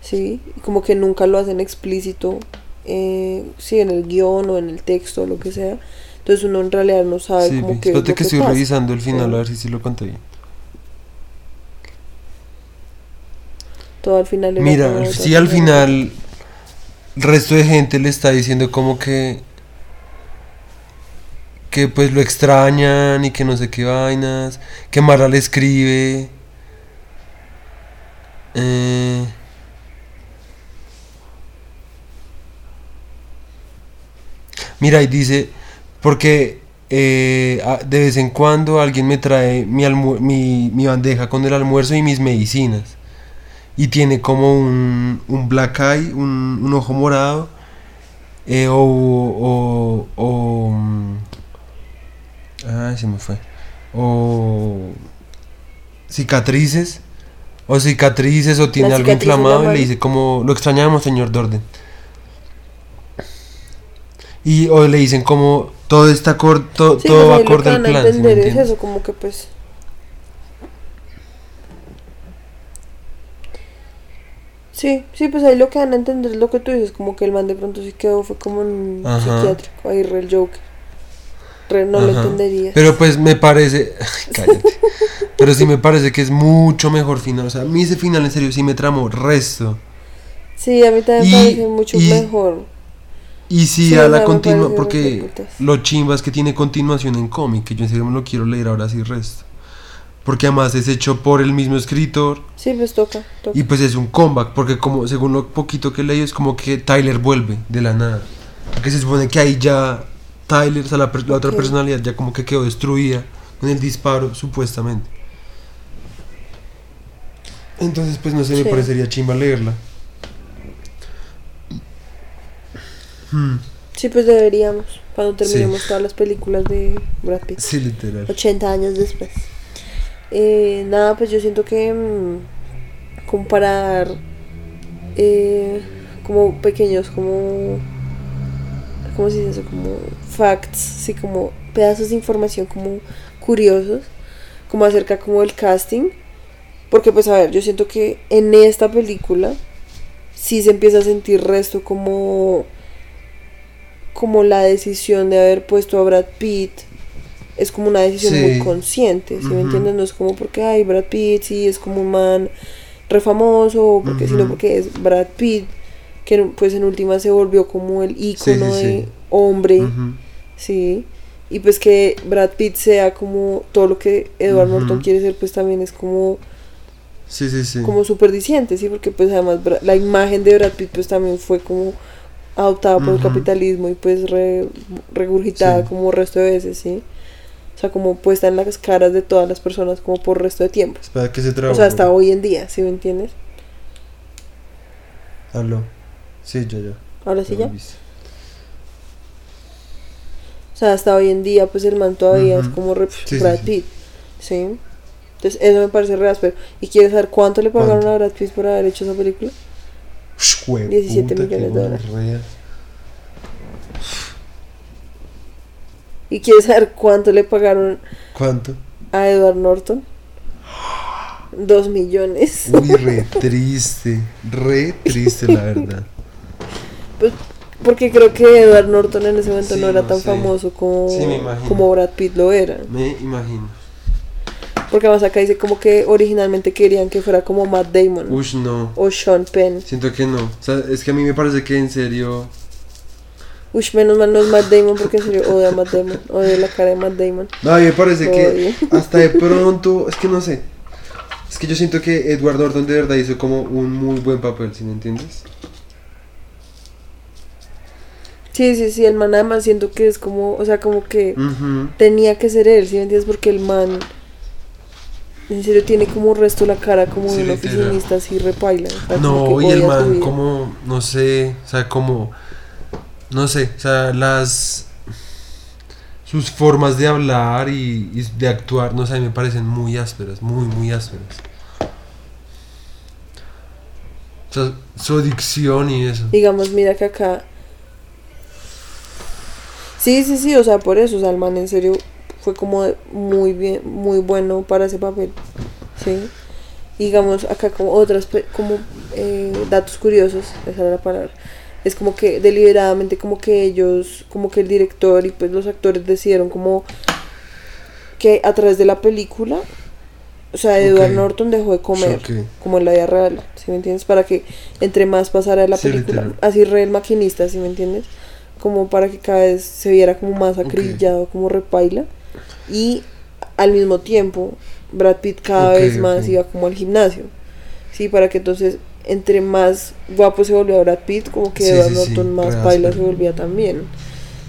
Sí, como que nunca lo hacen explícito, eh, sí, en el guion o en el texto o lo que sea. Entonces uno en realidad no sabe sí, como que... es espérate que estoy pasa. revisando el final a ver si sí lo conté bien. Todo al final. era Mira, si al final el resto de gente le está diciendo como que que pues lo extrañan y que no sé qué vainas, que Mara le escribe. Eh, Mira, y dice, porque eh, de vez en cuando alguien me trae mi, mi, mi bandeja con el almuerzo y mis medicinas. Y tiene como un, un black eye, un, un ojo morado. eh, o, o, o... mm, Ay, se me fue. O... Cicatrices. O cicatrices o tiene algo inflamado y le dice como... Lo extrañamos, señor Dorden. Y o le dicen como... Todo está corto, Sí, todo pues va lo acorde al plan. ¿sí entender es entiendes? eso, como que pues... Sí, sí, pues ahí lo que dan a entender es lo que tú dices, como que el man de pronto sí quedó, fue como un Ajá. psiquiátrico, ahí re el Joker. Re no lo Ajá. entendería. Pero pues me parece. <laughs> Cállate. Pero sí me parece que es mucho mejor final. O sea, a mí ese final en serio sí me tramó resto. Sí, a mí también me parece mucho y- mejor. Y si Sí, a la continua. Porque lo chimba es que tiene continuación en cómic. Que yo en serio me lo quiero leer ahora sí resto. Porque además es hecho por el mismo escritor. Sí, pues toca, toca. Y pues es un comeback, porque como según lo poquito que leí es como que Tyler vuelve de la nada. Porque se supone que ahí ya Tyler, o sea, la, la otra personalidad ya como que quedó destruida con el disparo, supuestamente. Entonces pues no sé, me parecería chimba leerla. Hmm, Sí, pues deberíamos, cuando terminemos Sí. todas las películas de Brad Pitt. sí, literal. 80 años después. Eh, nada, pues yo siento que mm, comparar eh, como pequeños, como... ¿Cómo se dice eso? Como facts, sí, como pedazos de información como curiosos, como acerca como del casting. Porque pues a ver, yo siento que en esta película sí se empieza a sentir resto como como la decisión de haber puesto a Brad Pitt es como una decisión Sí. muy consciente, ¿sí me entiendes? No es como porque hay Brad Pitt, sí, es como un man re famoso, porque, sino porque es Brad Pitt, que pues en última se volvió como el ícono sí, de hombre, sí, y pues que Brad Pitt sea como todo lo que Edward. Norton quiere ser, pues también es como Sí, sí, sí. como súper diciente, ¿sí? Porque pues además la imagen de Brad Pitt pues también fue como adoptada por el capitalismo y pues re- regurgitada Sí. como resto de veces, ¿sí? O sea, como puesta en las caras de todas las personas como por resto de tiempo. Espera que se trabó. O sea, hasta hoy en día, ¿sí me entiendes? Aló. Sí, ya, ya. Ahora sí ya. O sea, hasta hoy en día pues el man todavía es como re- Sí, Brad sí. Pitt, ¿sí? Entonces eso me parece re áspero. ¿Y quieres saber cuánto le pagaron ¿Cuánto? a Brad Pitt por haber hecho esa película? Ush, jue 17 puta, qué millones de dólares. ¿Y quieres saber cuánto le pagaron ¿Cuánto? a Edward Norton? Dos millones. Uy, re <laughs> triste. Re triste, la verdad. Pues, porque creo que Edward Norton en ese momento Sí, no era no tan sé. famoso como, Sí, como Brad Pitt lo era. Me imagino. Porque además acá dice como que originalmente querían que fuera como Matt Damon Ush, no. o Sean Penn. Siento que no. O sea, es que a mí me parece que en serio. Uy, menos mal no es Matt Damon porque en serio odio a Matt Damon. Odio la cara de Matt Damon. No, a mí me parece que hasta de pronto. Es que no sé. Es que yo siento que Edward Norton de verdad hizo como un muy buen papel, ¿sí me entiendes? Sí, sí, sí, el man además siento que es como, o sea, como que tenía que ser él, ¿sí me entiendes? Porque el man en serio tiene como resto la cara como de un oficinista así repaila. No, y el man como, no sé, o sea, como, no sé, o sea, las, sus formas de hablar y, y de actuar, no sé, me parecen muy ásperas, muy, muy ásperas. O sea, su dicción y eso. Digamos, mira que acá. Sí, sí, sí, o sea, por eso, o sea, el man en serio fue como muy bien, muy bueno para ese papel. Sí. Digamos, acá como otras, como eh, datos curiosos, esa era la palabra. Es como que deliberadamente como que ellos, como que el director y pues los actores decidieron como que a través de la película, o sea, Edward. Norton dejó de comer como en la vida real, ¿sí me entiendes? Para que entre más pasara de la Sí, película, literal. así re el maquinista, ¿sí me entiendes? Como para que cada vez se viera como más Ok. acribillado, como repaila. Y al mismo tiempo, Brad Pitt cada vez más iba como al gimnasio, ¿sí? Para que entonces, entre más guapo se volvía Brad Pitt, como que Sí, Edward sí, sí, Norton más re paila se volvía también.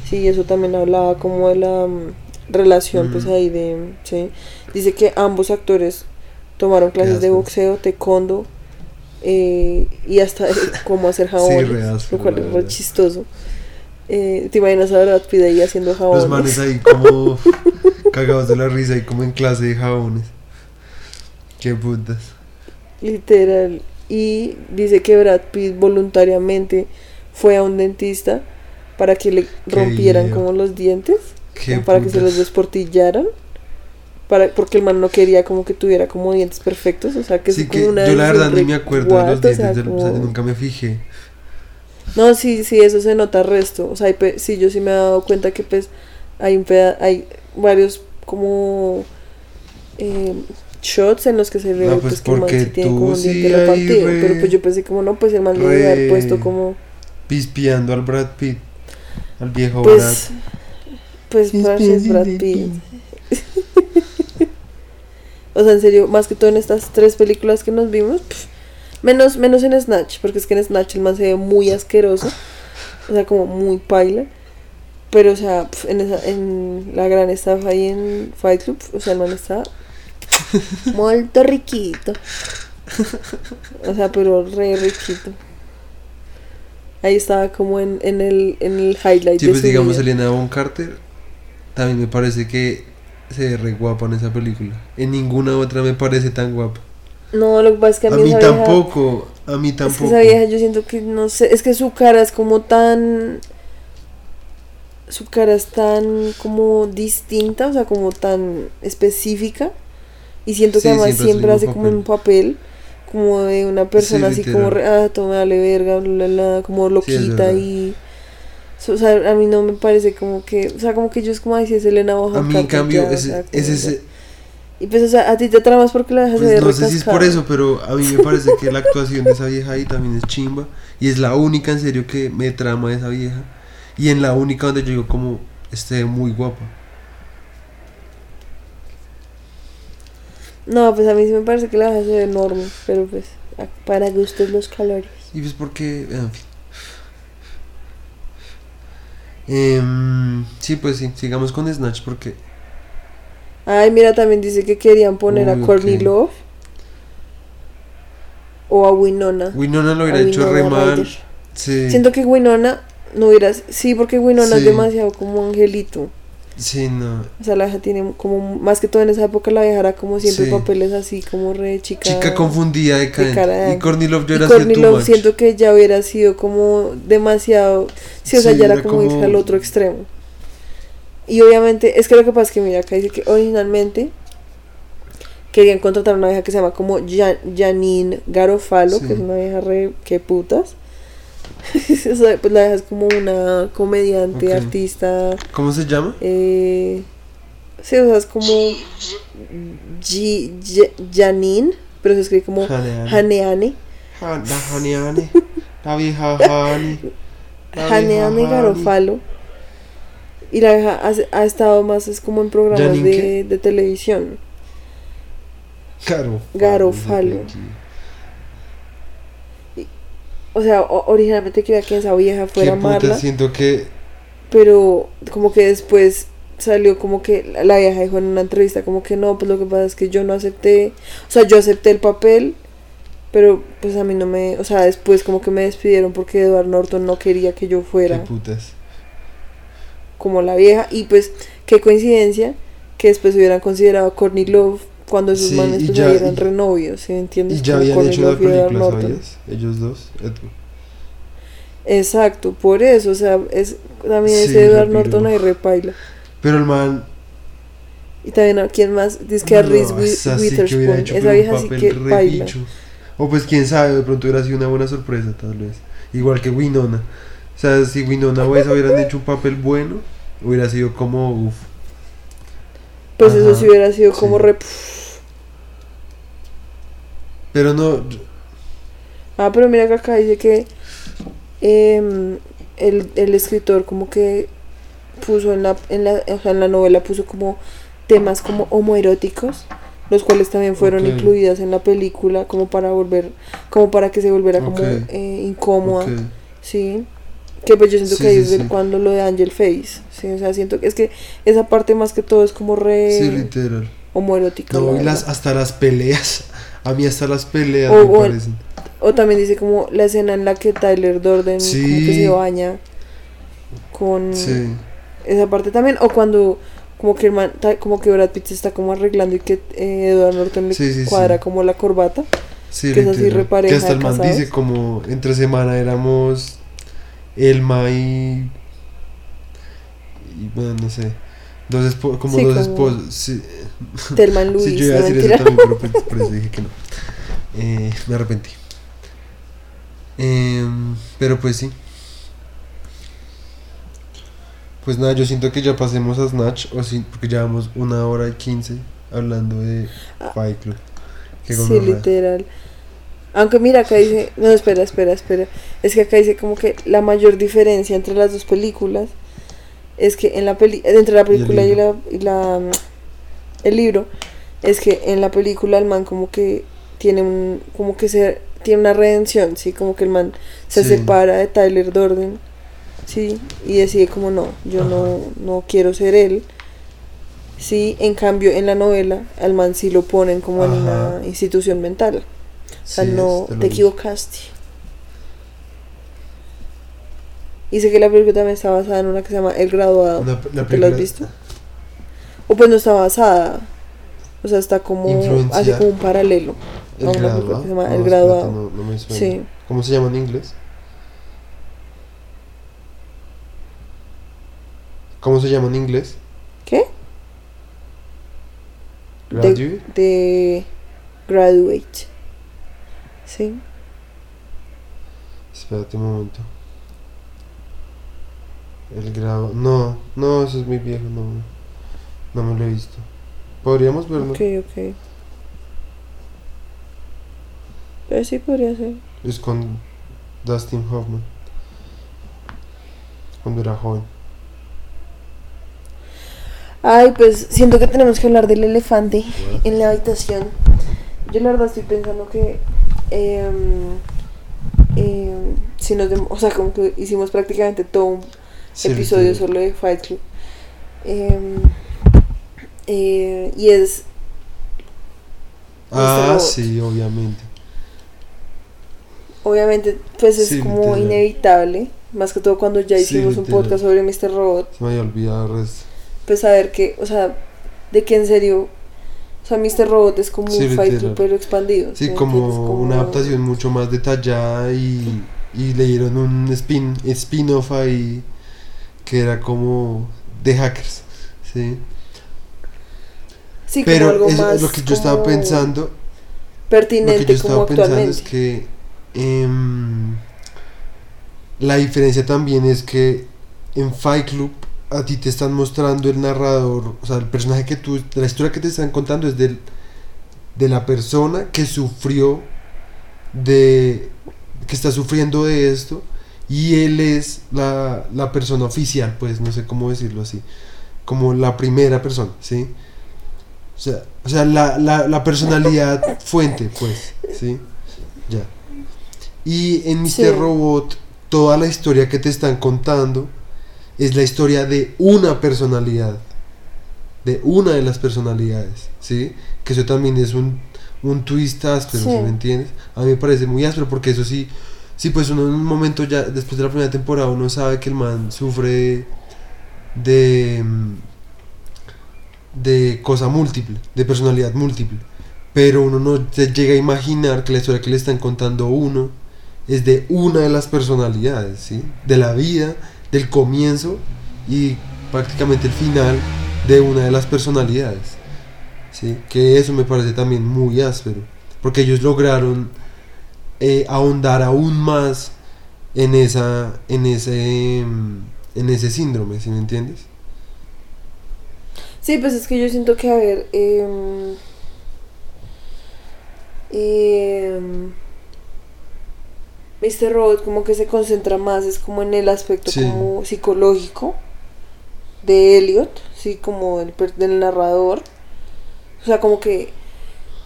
Sí, eso también hablaba como de la mm, relación, pues Ujú. ahí de, ¿sí? Dice que ambos actores tomaron clases de boxeo, taekwondo eh, y hasta de <laughs> cómo hacer jabones, lo cual es muy chistoso. Eh, ¿Te imaginas a Brad Pitt ahí haciendo jabones? Los manes ahí <laughs> como cagados de la risa y como en clase de jabones. Qué putas. Literal. Y dice que Brad Pitt voluntariamente fue a un dentista para que le rompieran como los dientes, Qué como para que se los desportillaran. Para, porque el man no quería como que tuviera como dientes perfectos, o sea que Sí, es que como una yo la verdad ni me acuerdo de los o dientes, sea, del- o sea, nunca me fijé. No, sí, sí, eso se nota resto. O sea, sí, yo sí me he dado cuenta que pues hay un peda- hay varios como eh, shots en los que se ve No, pues, pues, que el man porque sí tiene como un sí diente repartido. re- Pero pues yo pensé como no, pues el man le debe haber puesto como Pispeando al Brad Pitt. Al viejo pues pues Brad. parce, es Brad Pitt. <laughs> O sea, en serio, más que todo en estas tres películas que nos vimos, menos, menos en Snatch, porque es que en Snatch el man se ve muy asqueroso, o sea, como muy paila. Pero, o sea, en, esa, en la gran estafa ahí en Fight Club, o sea, el man está <laughs> muy riquito. O sea, pero re riquito. Ahí estaba como en, en, el, en el highlight Sí, de pues su digamos vida. Elena Von Carter, también me parece que se ve re guapa en esa película. En ninguna otra me parece tan guapa. No, lo que pasa es que a A mí, mí esa vieja- tampoco, a mí Es que tampoco. esa vieja yo siento que no sé, es que su cara es como tan su cara es tan como distinta, o sea, como tan específica y siento Sí, que además siempre hace siempre como un papel como de una persona así como re- ah, toma dale verga, bla, bla, bla, como loquita verdad. y o sea, a mí no me parece como que, o sea, como que yo es como decir es Elena Bonham A mí en cambio, ya, o ese, sea, como ese, y pues o sea, a ti te tramas porque la dejas pues de ver no sé si es por eso, pero a mí me parece que la actuación de esa vieja ahí también es chimba. Y es la única en serio que me trama esa vieja. Y en la única donde yo digo como, esté muy guapa. No, pues a mí sí me parece que la dejas de ver enorme, pero pues para gustos los colores. Y pues porque, en fin. Em, sí, pues sí, sigamos con Snatch porque Ay, mira, también dice que querían poner Uy, a Courtney ok. Love o a Winona. Winona lo hubiera hecho re mal. Sí, Siento que Winona no hubiera... Sí, porque Winona es Sí. demasiado como angelito. sí, no. O sea, la vieja tiene como... Más que todo en esa época la vieja era como siempre Sí. papeles así como re chica... Chica confundida de cara Y Courtney Love ya Y era Courtney too Love siento que ya hubiera sido como demasiado... Sí, o sea, Sí, ya era era como, como- al otro extremo. Y obviamente, es que lo que pasa es que mira, acá dice que originalmente querían contratar a una vieja que se llama como Jan- Janine Garofalo, Sí. que es una vieja re... que putas. <laughs> o sea, pues la vieja es como una comediante, artista... ¿Cómo se llama? Eh, sí, o sea, es como G- G- Janine, pero se escribe como Haneane. Haneane. Han- La vieja Hani. La Haneane. Garofalo. Y la vieja ha, ha estado más, es como en programas ¿Janine de, de televisión. Garofalo. Garofalo. O sea, originalmente quería que esa vieja Qué fuera puta, Marla, siento que pero como que después salió como que la- vieja dijo en una entrevista como que no, pues lo que pasa es que yo no acepté, o sea, yo acepté el papel, pero pues a mí no me, o sea, después como que me despidieron porque Edward Norton no quería que yo qué fuera putas. como la vieja y pues qué coincidencia que después hubieran considerado a Courtney Love cuando esos Sí, manes pues ya- eran renovios, ¿sí me entiendes? Y ya habían hecho la película. ¿sabías? Ellos dos. Edward. Exacto, por eso, o sea, es también Sí, ese Edward. Norton ahí repaila. Pero el man. Y también a quién más, dice que a no, Reese que hubiera Witherspoon, hecho, esa vieja sí que. O pues quién sabe, de pronto hubiera sido una buena sorpresa, tal vez. Igual que Winona. O sea, si Winona o esa hubieran hecho un papel bueno, hubiera sido como. Uf. Pues eso Ajá, sí hubiera sido como sí. re... Pero no. Ah, pero mira que acá dice que em, el, el escritor como que puso en la, en la, o sea, en la novela puso como temas como homoeróticos, los cuales también fueron incluidas en la película como para volver, como para que se volviera como eh, incómoda, sí. Que pues yo siento Sí, que ahí es sí. cuando lo de Angel Face, sí, o sea, siento que es que esa parte más que todo es como re Sí, literal. homoerótica. No, y las, hasta las peleas. A mí hasta las peleas O- me o parecen. O también dice como la escena en la que Tyler Durden como que se baña con Sí. esa parte también. O cuando como que el man- como que Brad Pitt se está como arreglando y que eh, Edward Norton le Sí, cuadra como la corbata. Sí, que es así repareja Que hasta el man casados. dice como entre semana éramos Elma y. y bueno, no sé. Dos espo- como Sí, dos esposos. Sí, <laughs> Telman Luis, <laughs> sí, yo iba a decir mentira. eso también, pero pues, por eso <laughs> dije que no. Eh, me arrepentí. Em, pero pues sí. Pues nada, yo siento que ya pasemos a Snatch, o sí, porque llevamos una hora y quince hablando de Ah. Fight Club. Sí, literal. Aunque mira, acá dice, no, espera, espera, espera. Es que acá dice como que la mayor diferencia entre las dos películas es que en la peli entre la película y, la, y la, mm, el libro es que en la película el man como que tiene un, como que se, tiene una redención, sí, como que el man se Sí. separa de Tyler Durden, sí, y decide como no, yo no, no quiero ser él, sí, en cambio en la novela al man sí lo ponen como en una institución mental, o sea, Sí, no, te equivocaste. Y sé que la película también está basada en una que se llama El Graduado. Una- la ¿Te lo has visto? O pues no está basada. O sea, está como. Hace como un paralelo. El a una película graduado. que se llama No, El Graduado. no- no me suena. Sí. ¿Cómo se llama en inglés? ¿Cómo se llama en inglés? ¿Qué? Graduate. De Graduate. Sí. Espérate un momento. El grado. No, no, eso es muy viejo, no. No me lo he visto. Podríamos verlo. Ok, ok. Pero sí podría ser. Es con Dustin Hoffman. Cuando era joven. Ay, pues siento que tenemos que hablar del elefante en la habitación. Yo la verdad estoy pensando que em, em, si nos dem- o sea, como que hicimos prácticamente todo un Sí, episodio solo de Fight Club. Em, eh, y es Ah, sí, obviamente. obviamente pues es Sí, como inevitable, más que todo cuando ya Sí, hicimos un podcast sobre Mr. Robot, Se me había olvidado pues saber que, o sea, de que en serio, o sea, Mr. Robot es como Sí, un Fight. Club pero expandido. Sí, como? Como- una adaptación mucho más detallada y, y le dieron un spin spin-off ahí que era como de hackers, ¿sí? Sí, como Pero algo eso más es lo que yo estaba como pensando, lo pertinente que yo como estaba pensando es que em, la diferencia también es que en Fight Club a ti te están mostrando el narrador, o sea, el personaje que tú, la historia que te están contando es del, de la persona que sufrió de, que está sufriendo de esto y él es la, la persona oficial, pues no sé cómo decirlo así, como la primera persona, ¿sí? O sea, o sea la, la, la personalidad fuente, pues, ¿sí? Ya. Y en Mr. Sí. Robot, toda la historia que te están contando es la historia de una personalidad, de una de las personalidades, ¿sí? Que eso también es un, un twist áspero, Sí. ¿sí me entiendes? A mí me parece muy áspero porque eso sí, sí, pues uno en un momento ya, después de la primera temporada, uno sabe que el man sufre de, mm, de cosa múltiple, de personalidad múltiple. Pero uno no se llega a imaginar que la historia que le están contando uno es de una de las personalidades, ¿sí? De la vida, del comienzo y prácticamente el final de una de las personalidades. ¿sí? Que eso me parece también muy áspero. Porque ellos lograron eh, ahondar aún más en esa. en ese. mm, en ese síndrome, ¿sí me entiendes? Sí, pues es que yo siento que, a ver, em, em, Mr. Robot como que se concentra más, es como en el aspecto Sí. como psicológico de Elliot, sí, como per- del narrador. O sea, como que,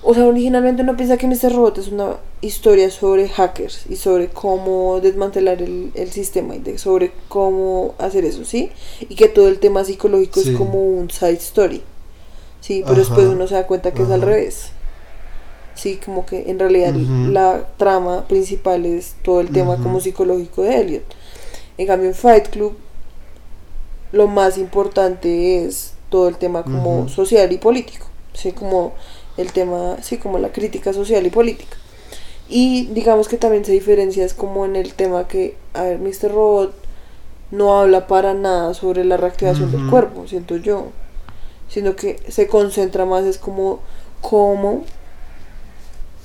o sea, originalmente uno piensa que Mr. Robot es una historia sobre hackers y sobre cómo desmantelar el, el sistema y de, sobre cómo hacer eso, ¿sí? Y que todo el tema psicológico Sí. es como un side story, ¿sí? Pero Ajá. después uno se da cuenta que es al revés. Sí, como que en realidad la trama principal es todo el tema como psicológico de Elliot. En cambio en Fight Club lo más importante es todo el tema como social y político, sí, como el tema, sí, como la crítica social y política. Y digamos que también se diferencia es como en el tema que, a ver, Mr. Robot no habla para nada sobre la reactivación del Ujú. cuerpo, siento yo, sino que se concentra más es como cómo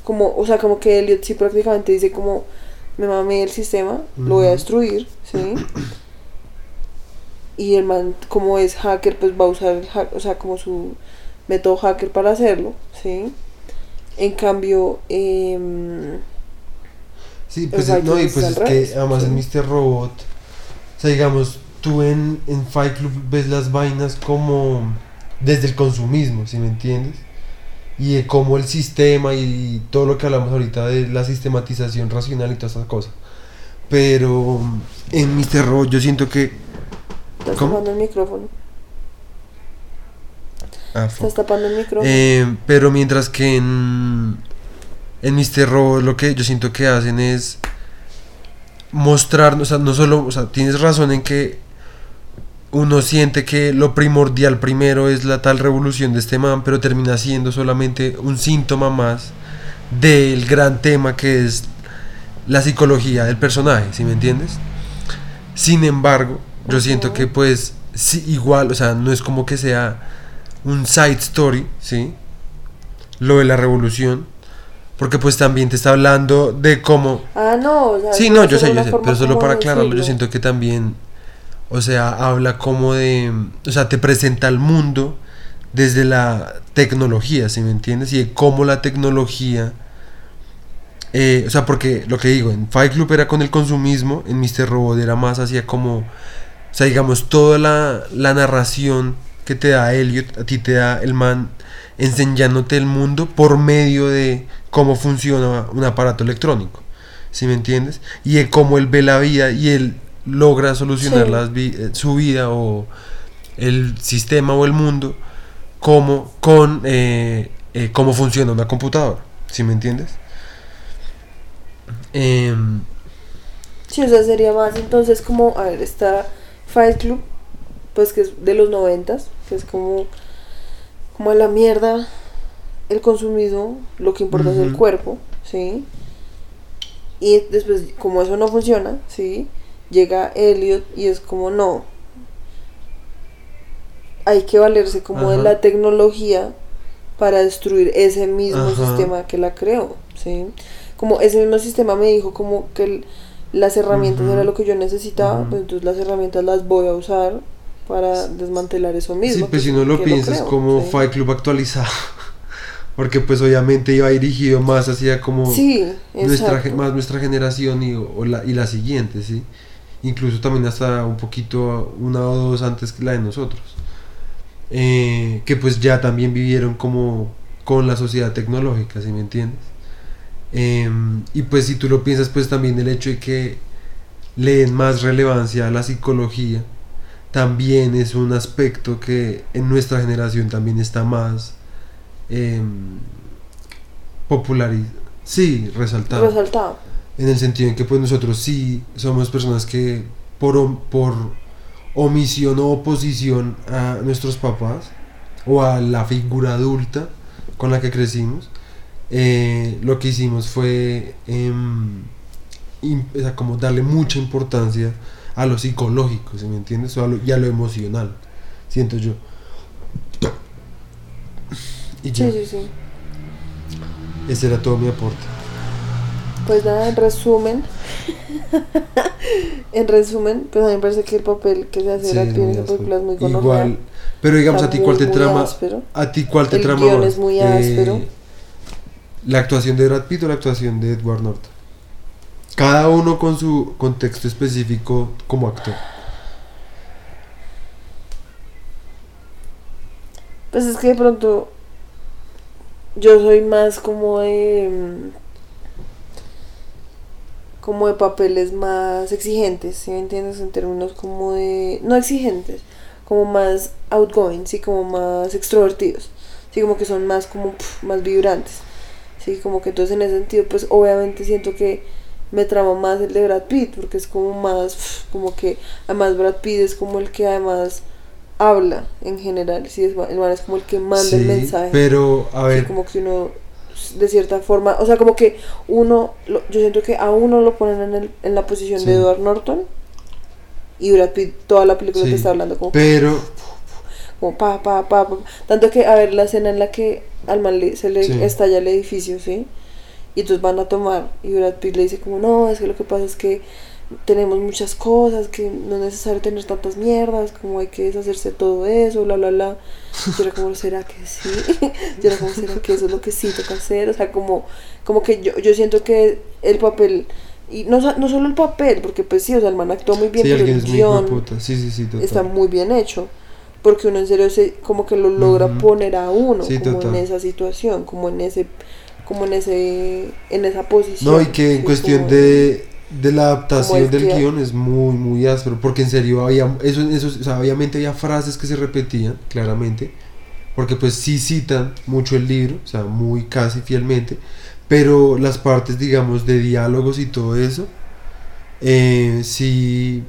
como, o sea, como que Elliot sí prácticamente dice como me mamé el sistema, lo voy a destruir, ¿sí? <coughs> Y el man, como es hacker, pues va a usar el hack, o sea, como su método hacker para hacerlo, ¿sí? En cambio, em, Sí, pues Fight no, y es pues es revés, que además sí. en Mr. Robot, o sea, digamos, tú en, en Fight Club ves las vainas como desde el consumismo, ¿sí me entiendes? y de cómo el sistema y todo lo que hablamos ahorita de la sistematización racional y todas esas cosas. Pero en Mr. Robot yo siento que... Estás tapando el micrófono. Ah, Estás tapando el micrófono. Eh, pero mientras que en, en Mr. Robot lo que yo siento que hacen es mostrarnos, o sea, no solo, o sea, tienes razón en que uno siente que lo primordial primero es la tal revolución de este man, pero termina siendo solamente un síntoma más del gran tema que es la psicología del personaje, ¿sí me entiendes? Sin embargo, yo siento que pues sí, igual, o sea, no es como que sea un side story, ¿sí? Lo de la revolución, porque pues también te está hablando de cómo ah, no. O sea, Sí, no, yo sé, yo sé, pero solo para aclararlo, yo siento que también, o sea, habla como de, o sea, te presenta al mundo desde la tecnología, ¿sí me entiendes? Y de cómo la tecnología, eh, o sea, porque lo que digo, en Fight Club era con el consumismo, en Mr. Robot era más hacia como, o sea, digamos, toda la, la narración que te da Elliot, a ti te da el man enseñándote el mundo por medio de cómo funciona un aparato electrónico. ¿Sí me entiendes? Y de cómo él ve la vida y él logra solucionar Sí. las vi- eh, su vida o el sistema o el mundo como con eh, eh, cómo funciona una computadora. ¿Sí me entiendes? Em, Sí, o sea, sería más entonces como, a ver, está Fight Club, pues que es de los noventas, que es como, como a la mierda el consumismo, lo que importa es el cuerpo, ¿sí? Y después, como eso no funciona, ¿sí? Llega Elliot y es como, no, hay que valerse como de la tecnología para destruir ese mismo Ajá. sistema que la creó, ¿sí? Como ese mismo sistema me dijo como que el- las herramientas era lo que yo necesitaba, pues entonces las herramientas las voy a usar para desmantelar eso mismo. Sí, pues si no lo piensas como ¿sí? Fight Club actualizado. <laughs> Porque pues obviamente iba dirigido más hacia como Sí, nuestra, más nuestra generación y, o la, y la siguiente, ¿sí? Incluso también hasta un poquito, una o dos antes que la de nosotros. Eh, que pues ya también vivieron como con la sociedad tecnológica, ¿sí me entiendes? Em, y pues si tú lo piensas, pues también el hecho de que le den más relevancia a la psicología, también es un aspecto que en nuestra generación también está más em, popularizado. Sí, resaltado. Resaltado. En el sentido en que pues nosotros sí somos personas que por, por omisión o oposición a nuestros papás o a la figura adulta con la que crecimos, eh, lo que hicimos fue em, como darle mucha importancia a lo psicológico, ¿sí me entiendes? O a lo- y a lo emocional, siento yo. Y ya, Sí, sí, sí. ese era todo mi aporte. Pues nada, en resumen, <laughs> en resumen, pues a mí me parece que el papel que se hace Sí, en muy esa áspero. película es muy gonorrea. Igual, pero digamos a ti cuál te trama, áspero. a ti cuál te El trama guion más? es muy áspero. la actuación de Brad Pitt o la actuación de Edward Norton. Cada uno con su contexto específico como actor. Pues es que de pronto yo soy más como de mm, como de papeles más exigentes, ¿sí me entiendes? En términos como de no exigentes, como más outgoing, sí, como más extrovertidos, sí, como que son más como más vibrantes, sí, como que entonces en ese sentido, pues obviamente siento que me trama más el de Brad Pitt, porque es como más, como que además Brad Pitt es como el que además habla en general, sí, es, el man es como el que manda el mensaje. pero a Sí, ver, como que uno de cierta forma, o sea, como que uno, lo- yo siento que a uno lo ponen en, el- en la posición Sí. de Edward Norton y Brad Pitt toda la película te está hablando como, pero como pa, pa, pa, pa. Tanto que, a ver, la escena en la que al man le- se le estalla el edificio, ¿sí? Y entonces van a tomar y Brad Pitt le dice como, no, es que lo que pasa es que tenemos muchas cosas, que no es necesario tener tantas mierdas, como hay que deshacerse de todo eso, bla, bla, bla. Yo era como, ¿será que sí? <laughs> Yo era como, ¿será que eso es lo que sí toca hacer? O sea, como, como que yo, yo siento que el papel, y no, no solo el papel, porque pues sí, o sea, el man actuó muy bien, si pero el guion. Sí, sí, sí, está muy bien hecho. porque uno en serio se, como que lo logra poner a uno Sí, como total. en esa situación, como en ese como en ese en esa posición. No, y que en cuestión como de, de la adaptación el del guion. es muy, muy áspero, porque en serio había, eso, eso, o sea, obviamente había frases que se repetían, claramente, porque pues sí citan mucho el libro, o sea, muy casi fielmente, pero las partes, digamos, de diálogos y todo eso, eh, sí,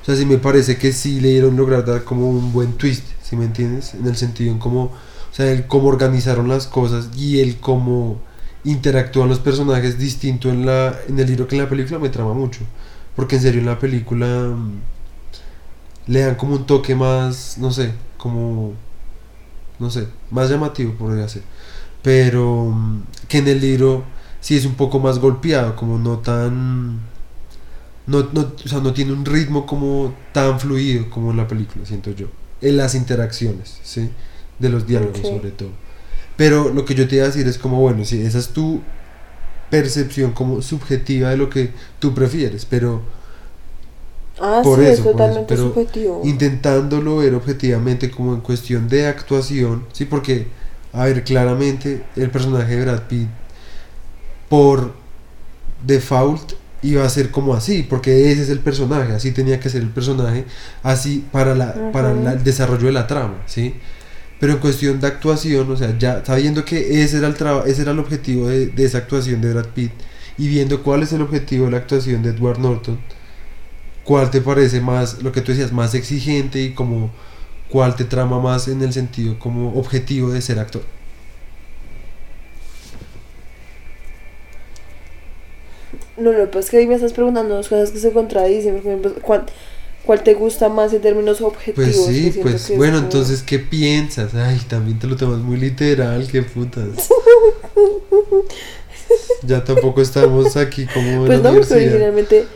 o sea, sí me parece que sí le dieron lograr dar como un buen twist, si me entiendes? En el sentido en cómo, o sea, el cómo organizaron las cosas y el cómo interactúan los personajes distinto en la en el libro que en la película me trama mucho, porque en serio en la película mm, le dan como un toque más, no sé, como no sé, más llamativo podría ser, pero mm, que en el libro sí es un poco más golpeado, como no tan no, no, o sea, no tiene un ritmo como tan fluido como en la película, siento yo. En las interacciones, ¿sí? De los diálogos, sobre todo. Pero lo que yo te iba a decir es como, bueno, sí, esa es tu percepción como subjetiva de lo que tú prefieres, pero Ah, por sí, eso, es por eso, pero subjetivo. intentándolo ver objetivamente como en cuestión de actuación, ¿sí? Porque, a ver, claramente el personaje de Brad Pitt, por default, iba a ser como así, porque ese es el personaje, así tenía que ser el personaje, así para, la, para la- el desarrollo de la trama, ¿sí? Pero en cuestión de actuación, o sea, ya sabiendo que ese era el, ese era el objetivo de, esa actuación de Brad Pitt, y viendo cuál es el objetivo de la actuación de Edward Norton, ¿cuál te parece más, lo que tú decías, más exigente y como cuál te trama más en el sentido como objetivo de ser actor? No, lo que pasa es que ahí me estás preguntando dos cosas que se contradicen. por ejemplo, ¿Cuál, te gusta más en términos objetivos? Pues sí, pues bueno, como- entonces, ¿qué piensas? Ay, también te lo tomas muy literal, qué putas. <laughs> ya tampoco estamos aquí como en Pues la no, porque originalmente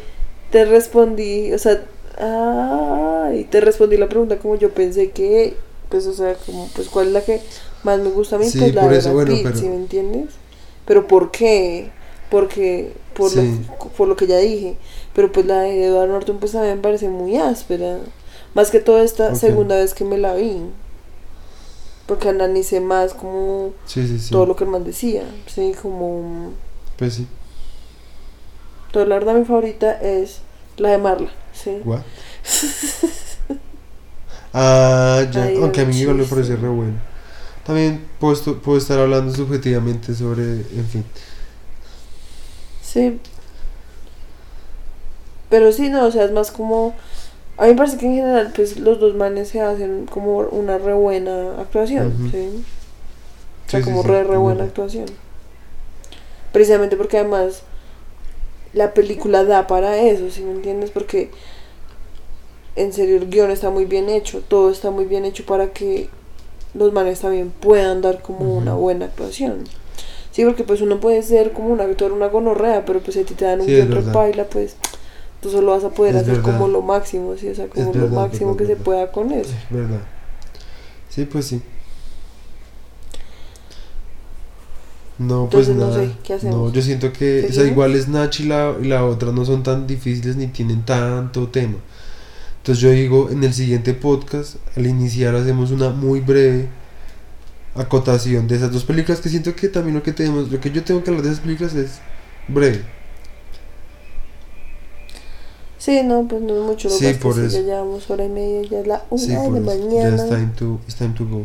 te respondí, o sea, ay, te respondí la pregunta como yo pensé que, pues, o sea, como, pues, ¿cuál es la que más me gusta a mí? Sí, pues la por eso, bueno, pero- ¿sí me entiendes? Pero ¿por qué? Porque, por, Sí. lo, por lo que ya dije, pero pues la de Edward Norton pues también me parece muy áspera, más que toda esta segunda vez que me la vi, porque analicé más como Sí, sí, sí. todo lo que el man decía, sí, como... Pues sí. Toda la verdad mi favorita es la de Marla, sí. What? <laughs> ah, ya, Ay, aunque a mí igual me parece re bueno. También puedo, puedo estar hablando subjetivamente sobre, en fin. Sí. Pero sí, no, o sea, es más como... A mí me parece que en general, pues, los dos manes se hacen como una re buena actuación. ¿sí? O sea, Sí, como sí, re, re buena actuación. Precisamente porque además la película da para eso, ¿sí me entiendes? Porque en serio el guion está muy bien hecho, todo está muy bien hecho para que los manes también puedan dar como una buena actuación. Sí, porque pues uno puede ser como un actor, una gonorrea, pero pues si a ti te dan un guion paila, pues tú solo vas a poder Es hacer verdad. como lo máximo, ¿sí? O sea, como Es lo verdad, máximo verdad, que se pueda con eso. Es verdad. Sí, pues sí. No, pues Entonces, no nada. sé, ¿qué hacemos? No, yo siento que, o sea, igual Snatch y la, y la otra no son tan difíciles ni tienen tanto tema. Entonces yo digo, en el siguiente podcast, al iniciar hacemos una muy breve acotación de esas dos películas que siento que también lo que tenemos, lo que yo tengo que hablar de esas películas es breve. Sí, no, pues no es mucho lo Sí, que por eso. ya llevamos hora y media, ya es la una Sí, de la eso. Ya mañana. es time to, it's time to go.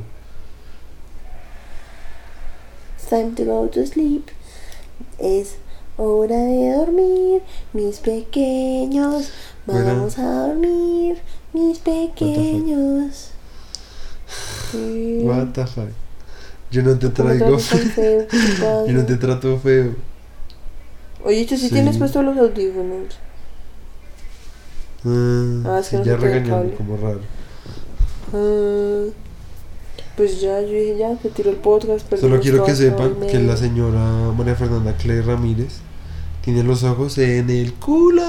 It's time to go to sleep. Es hora de dormir, mis pequeños. Bueno. Vamos a dormir, mis pequeños. What the fuck. Yo no te ¿Cómo me traigo. feo? <laughs> Yo no te trato feo. Oye, ¿tú sí, Sí. tienes puesto los audífonos? Ah, Ah, es que sí, no ya se regañando como raro. Ah, pues ya, yo dije ya, te tiro el podcast. Solo quiero que sepan que la señora María Fernanda Clay Ramírez tiene los ojos en el culo.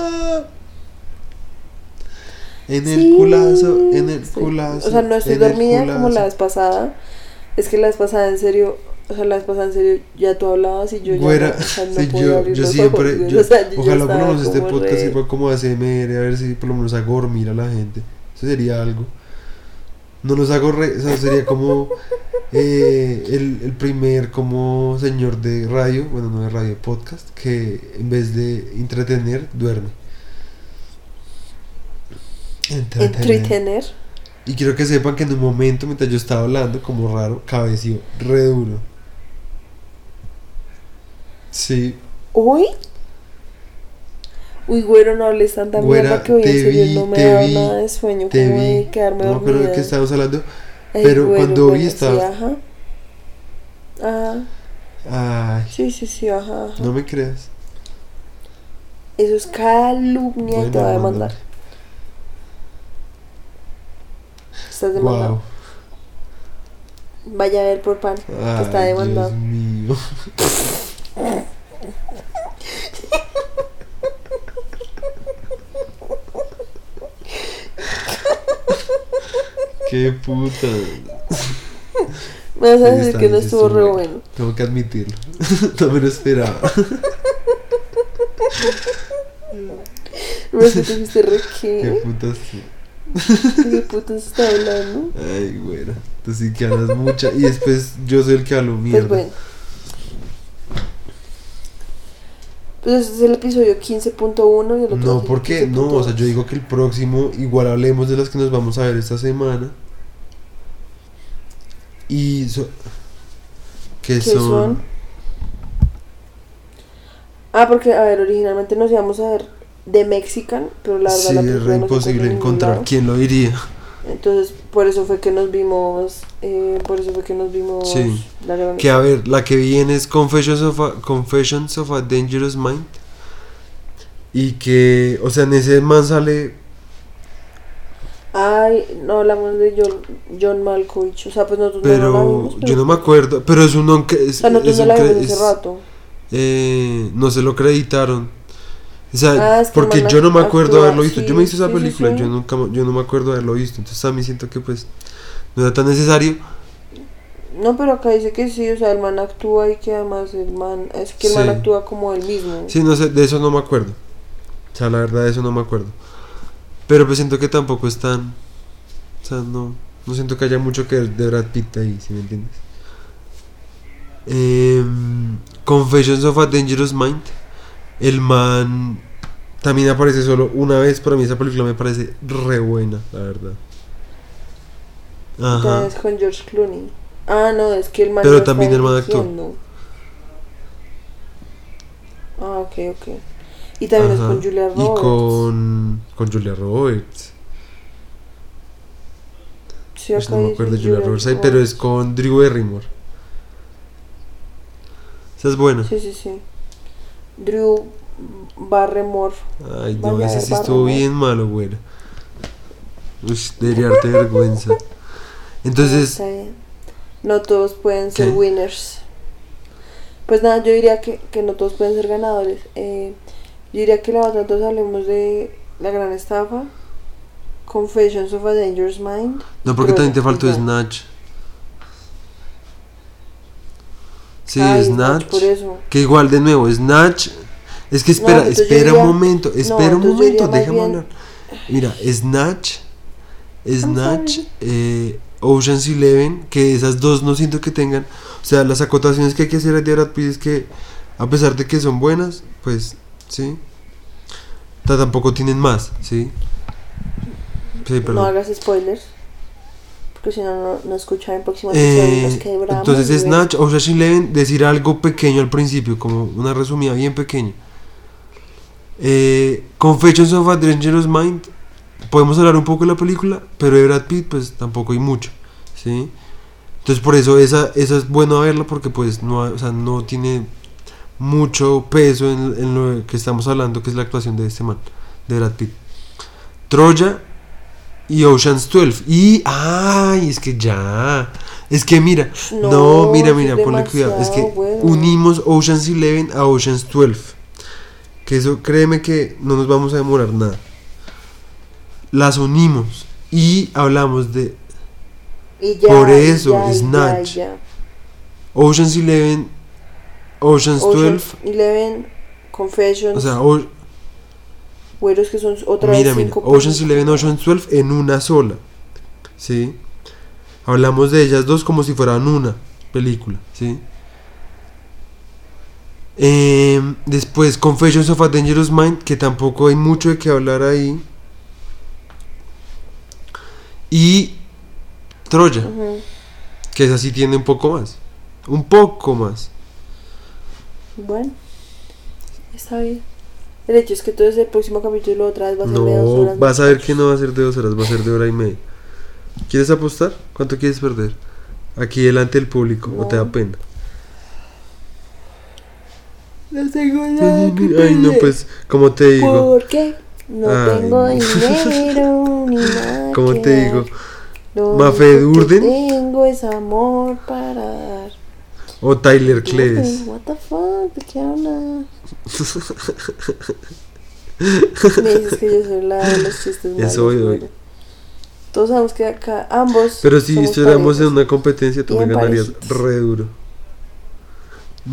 En el Sí, culazo, en el sí. culazo. O sea, no estoy dormida como la vez pasada. Es que la vez pasada, en serio, o sea, la vez pasada, en serio, ya tú hablabas y yo ya Güera, no, o sea, no sí, podía yo, abrir yo los siempre, ojos, yo- <laughs> o sea, yo ya ojalá por lo menos este podcast sirva como ASMR, a ver si por lo menos hago dormir a la gente. Eso sería algo. No los hago re... O sea, sería como <laughs> eh, el, el primer como señor de radio, bueno, no de radio, podcast, que en vez de entretener, duerme. Entretener. Y quiero que sepan que en un momento, mientras yo estaba hablando, como raro, cabeció re duro. Sí, Uy. Uy, güero, no hables tanta mierda que hoy en serio vi, no me da vi, nada de sueño te como vi. de quedarme No de dormida. qué estábamos hablando. Ay, pero güero, cuando vi estaba- Sí, ajá. Ajá. Ay, Sí, sí, sí, ajá. ajá. no me creas. Eso es calumnia y Bueno, te va a demandar. Estás demandado. Wow. Vaya a ver por pan. que está Ay, demandado. Dios mío. <laughs> Qué puta. Me vas a Sí, decir que no sí estuvo re bueno. Tengo que admitirlo. <laughs> No me lo esperaba. Pero es que te dijiste re Qué qué. putas. ¿Qué putas está hablando? Ay, güera. Tú sí que hablas mucha. Y después yo soy el que hablo mierda. Pues bueno. Pues ese es el episodio 15.1 y el otro No, ¿por qué? No, o sea, yo digo que el próximo igual hablemos de las que nos vamos a ver esta semana. Y so- que ¿Qué son, son? Ah, porque, a ver, originalmente nos íbamos a ver The Mexican, pero la verdad sí, la es re imposible encontrar. ¿Quién lo diría? Entonces, por eso fue que nos vimos, eh, por eso fue que nos vimos Sí. la Que a ver, la que viene es Confessions of a, Confessions of a Dangerous Mind. Y que, o sea, en ese man sale. Ay, no hablamos de John, John Malkovich, o sea, pues nosotros no Pero la vimos, pero- yo no me acuerdo. Pero es un que. O Es, sea, nosotros es no la vimos hace es- rato. eh, no se lo acreditaron. O sea, Ah, es que el porque yo no me acuerdo haberlo visto. sí, yo me hice esa sí, película, sí. yo nunca yo no me acuerdo de haberlo visto. Entonces a mí siento que pues no era tan necesario. No, pero acá dice que sí, o sea, el man actúa y que además el man, es que el man actúa como él mismo. Sí, no sé, de eso no me acuerdo. O sea, la verdad de eso no me acuerdo. Pero pues siento que tampoco es tan. O sea, no. No siento que haya mucho que ver de Brad Pitt ahí, si me entiendes. Em, Confessions of a Dangerous Mind. El man también aparece solo una vez. Para mí esa película me parece re buena, la verdad. Ajá. Entonces con George Clooney. Ah, no, es que el man Pero no también el man dirigiendo. Ah, ok, ok. Y también Ajá. es con Julia Y Roberts. con, con Julia Roberts. Sí, Pues no me acuerdo de Julia Roberts ahí, pero es con Drew Barrymore. Esa es buena. Sí, sí, sí. Drew Barrymore. Ay, no, ese sí estuvo bien malo, güera. Uy, debería darte vergüenza. Entonces. No todos pueden ser ¿Qué? winners. Pues nada, yo diría que, que no todos pueden ser ganadores. Eh, yo diría que la otra entonces hablemos de la gran estafa. Confessions of a Dangerous Mind. no, porque también te Troya, faltó. Snatch. Sí, Ay, Snatch. Por eso. Que igual, de nuevo, Snatch. Es que espera, espera diría- un momento, espera un momento, déjame bien- hablar. Mira, Snatch, Snatch, eh, Ocean's Eleven, que esas dos no siento que tengan. O sea, las acotaciones que hay que hacer de Brad Pitt es que, a pesar de que son buenas, pues, sí. O sea, tampoco tienen más, ¿sí? Sí, No hagas spoilers. Porque si no, no, no escuchan el próximo Eh, episodio. nos quebramos, entonces güey. Snatch, Ocean's Eleven, decir algo pequeño al principio, como una resumida bien pequeña. Eh, Confessions of a Dangerous Mind, podemos hablar un poco de la película, pero de Brad Pitt pues tampoco hay mucho, ¿sí? Entonces por eso esa, esa es bueno verla porque pues no, o sea, no tiene mucho peso en, en lo que estamos hablando, que es la actuación de este man, de Brad Pitt. Troya y Ocean's 12. Y, ay, es que ya. Es que mira, no, No, mira, mira, ponle cuidado. Es que bueno. unimos Ocean's 11 a Ocean's 12. Que eso, créeme que no nos vamos a demorar nada. Las unimos y hablamos de Y ya, por eso, ya, Snatch. ya. Ocean's 11, Ocean's 12. Ocean's Eleven, Confessions. O sea, o- güeros que son otra mira, vez mira, cinco Ocean's. 11, Ocean's 12 en una sola. ¿Sí? hablamos de ellas dos como si fueran una película, ¿sí? Em, después, Confessions of a Dangerous Mind, que tampoco hay mucho de qué hablar ahí. Y Troya, que esa sí tiene un poco más. Un poco más. Bueno, está bien. El hecho es que entonces el próximo capítulo otra vez va a ser de dos No, horas. vas a ver que no va a ser de dos horas, va a ser de hora y media. ¿Quieres apostar? ¿Cuánto quieres perder? Aquí delante del público, ¿o te da No. pena? No tengo nada que Ay, no, pues, como te digo, ¿Por qué? No Ay, tengo no. dinero ni <laughs> nada. como te dar. digo, Lo Mafe Durden. Tengo es amor para dar. O Tyler Cleves. Durden, What the fuck, ¿de qué hablas? <laughs> Me dices que yo soy la de los chistes malos. obvio, bueno. Todos sabemos que acá ambos. Pero si estuviéramos en una competencia, tú me ganarías parejitos. re duro.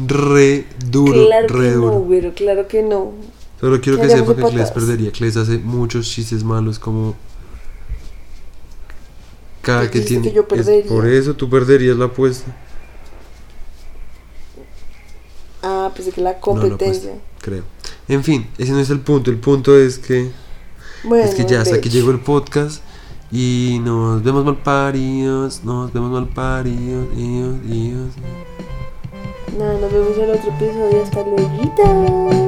Re duro, Claro re que duro. no, güero, claro que no. Solo quiero ¿Qué que sepa que Cles perdería. Cles hace muchos chistes malos como... Cada que tiene... que yo es- perdería. por eso tú perderías la apuesta. Ah, pensé que la No, no, competencia. pues, creo. En fin, ese no es el punto. El punto es que... bueno, es que ya hasta aquí llegó el podcast. Y nos vemos mal paridos. Nos vemos mal paridos. Dios, Dios. Nada, nos vemos en el otro episodio. Hasta luego.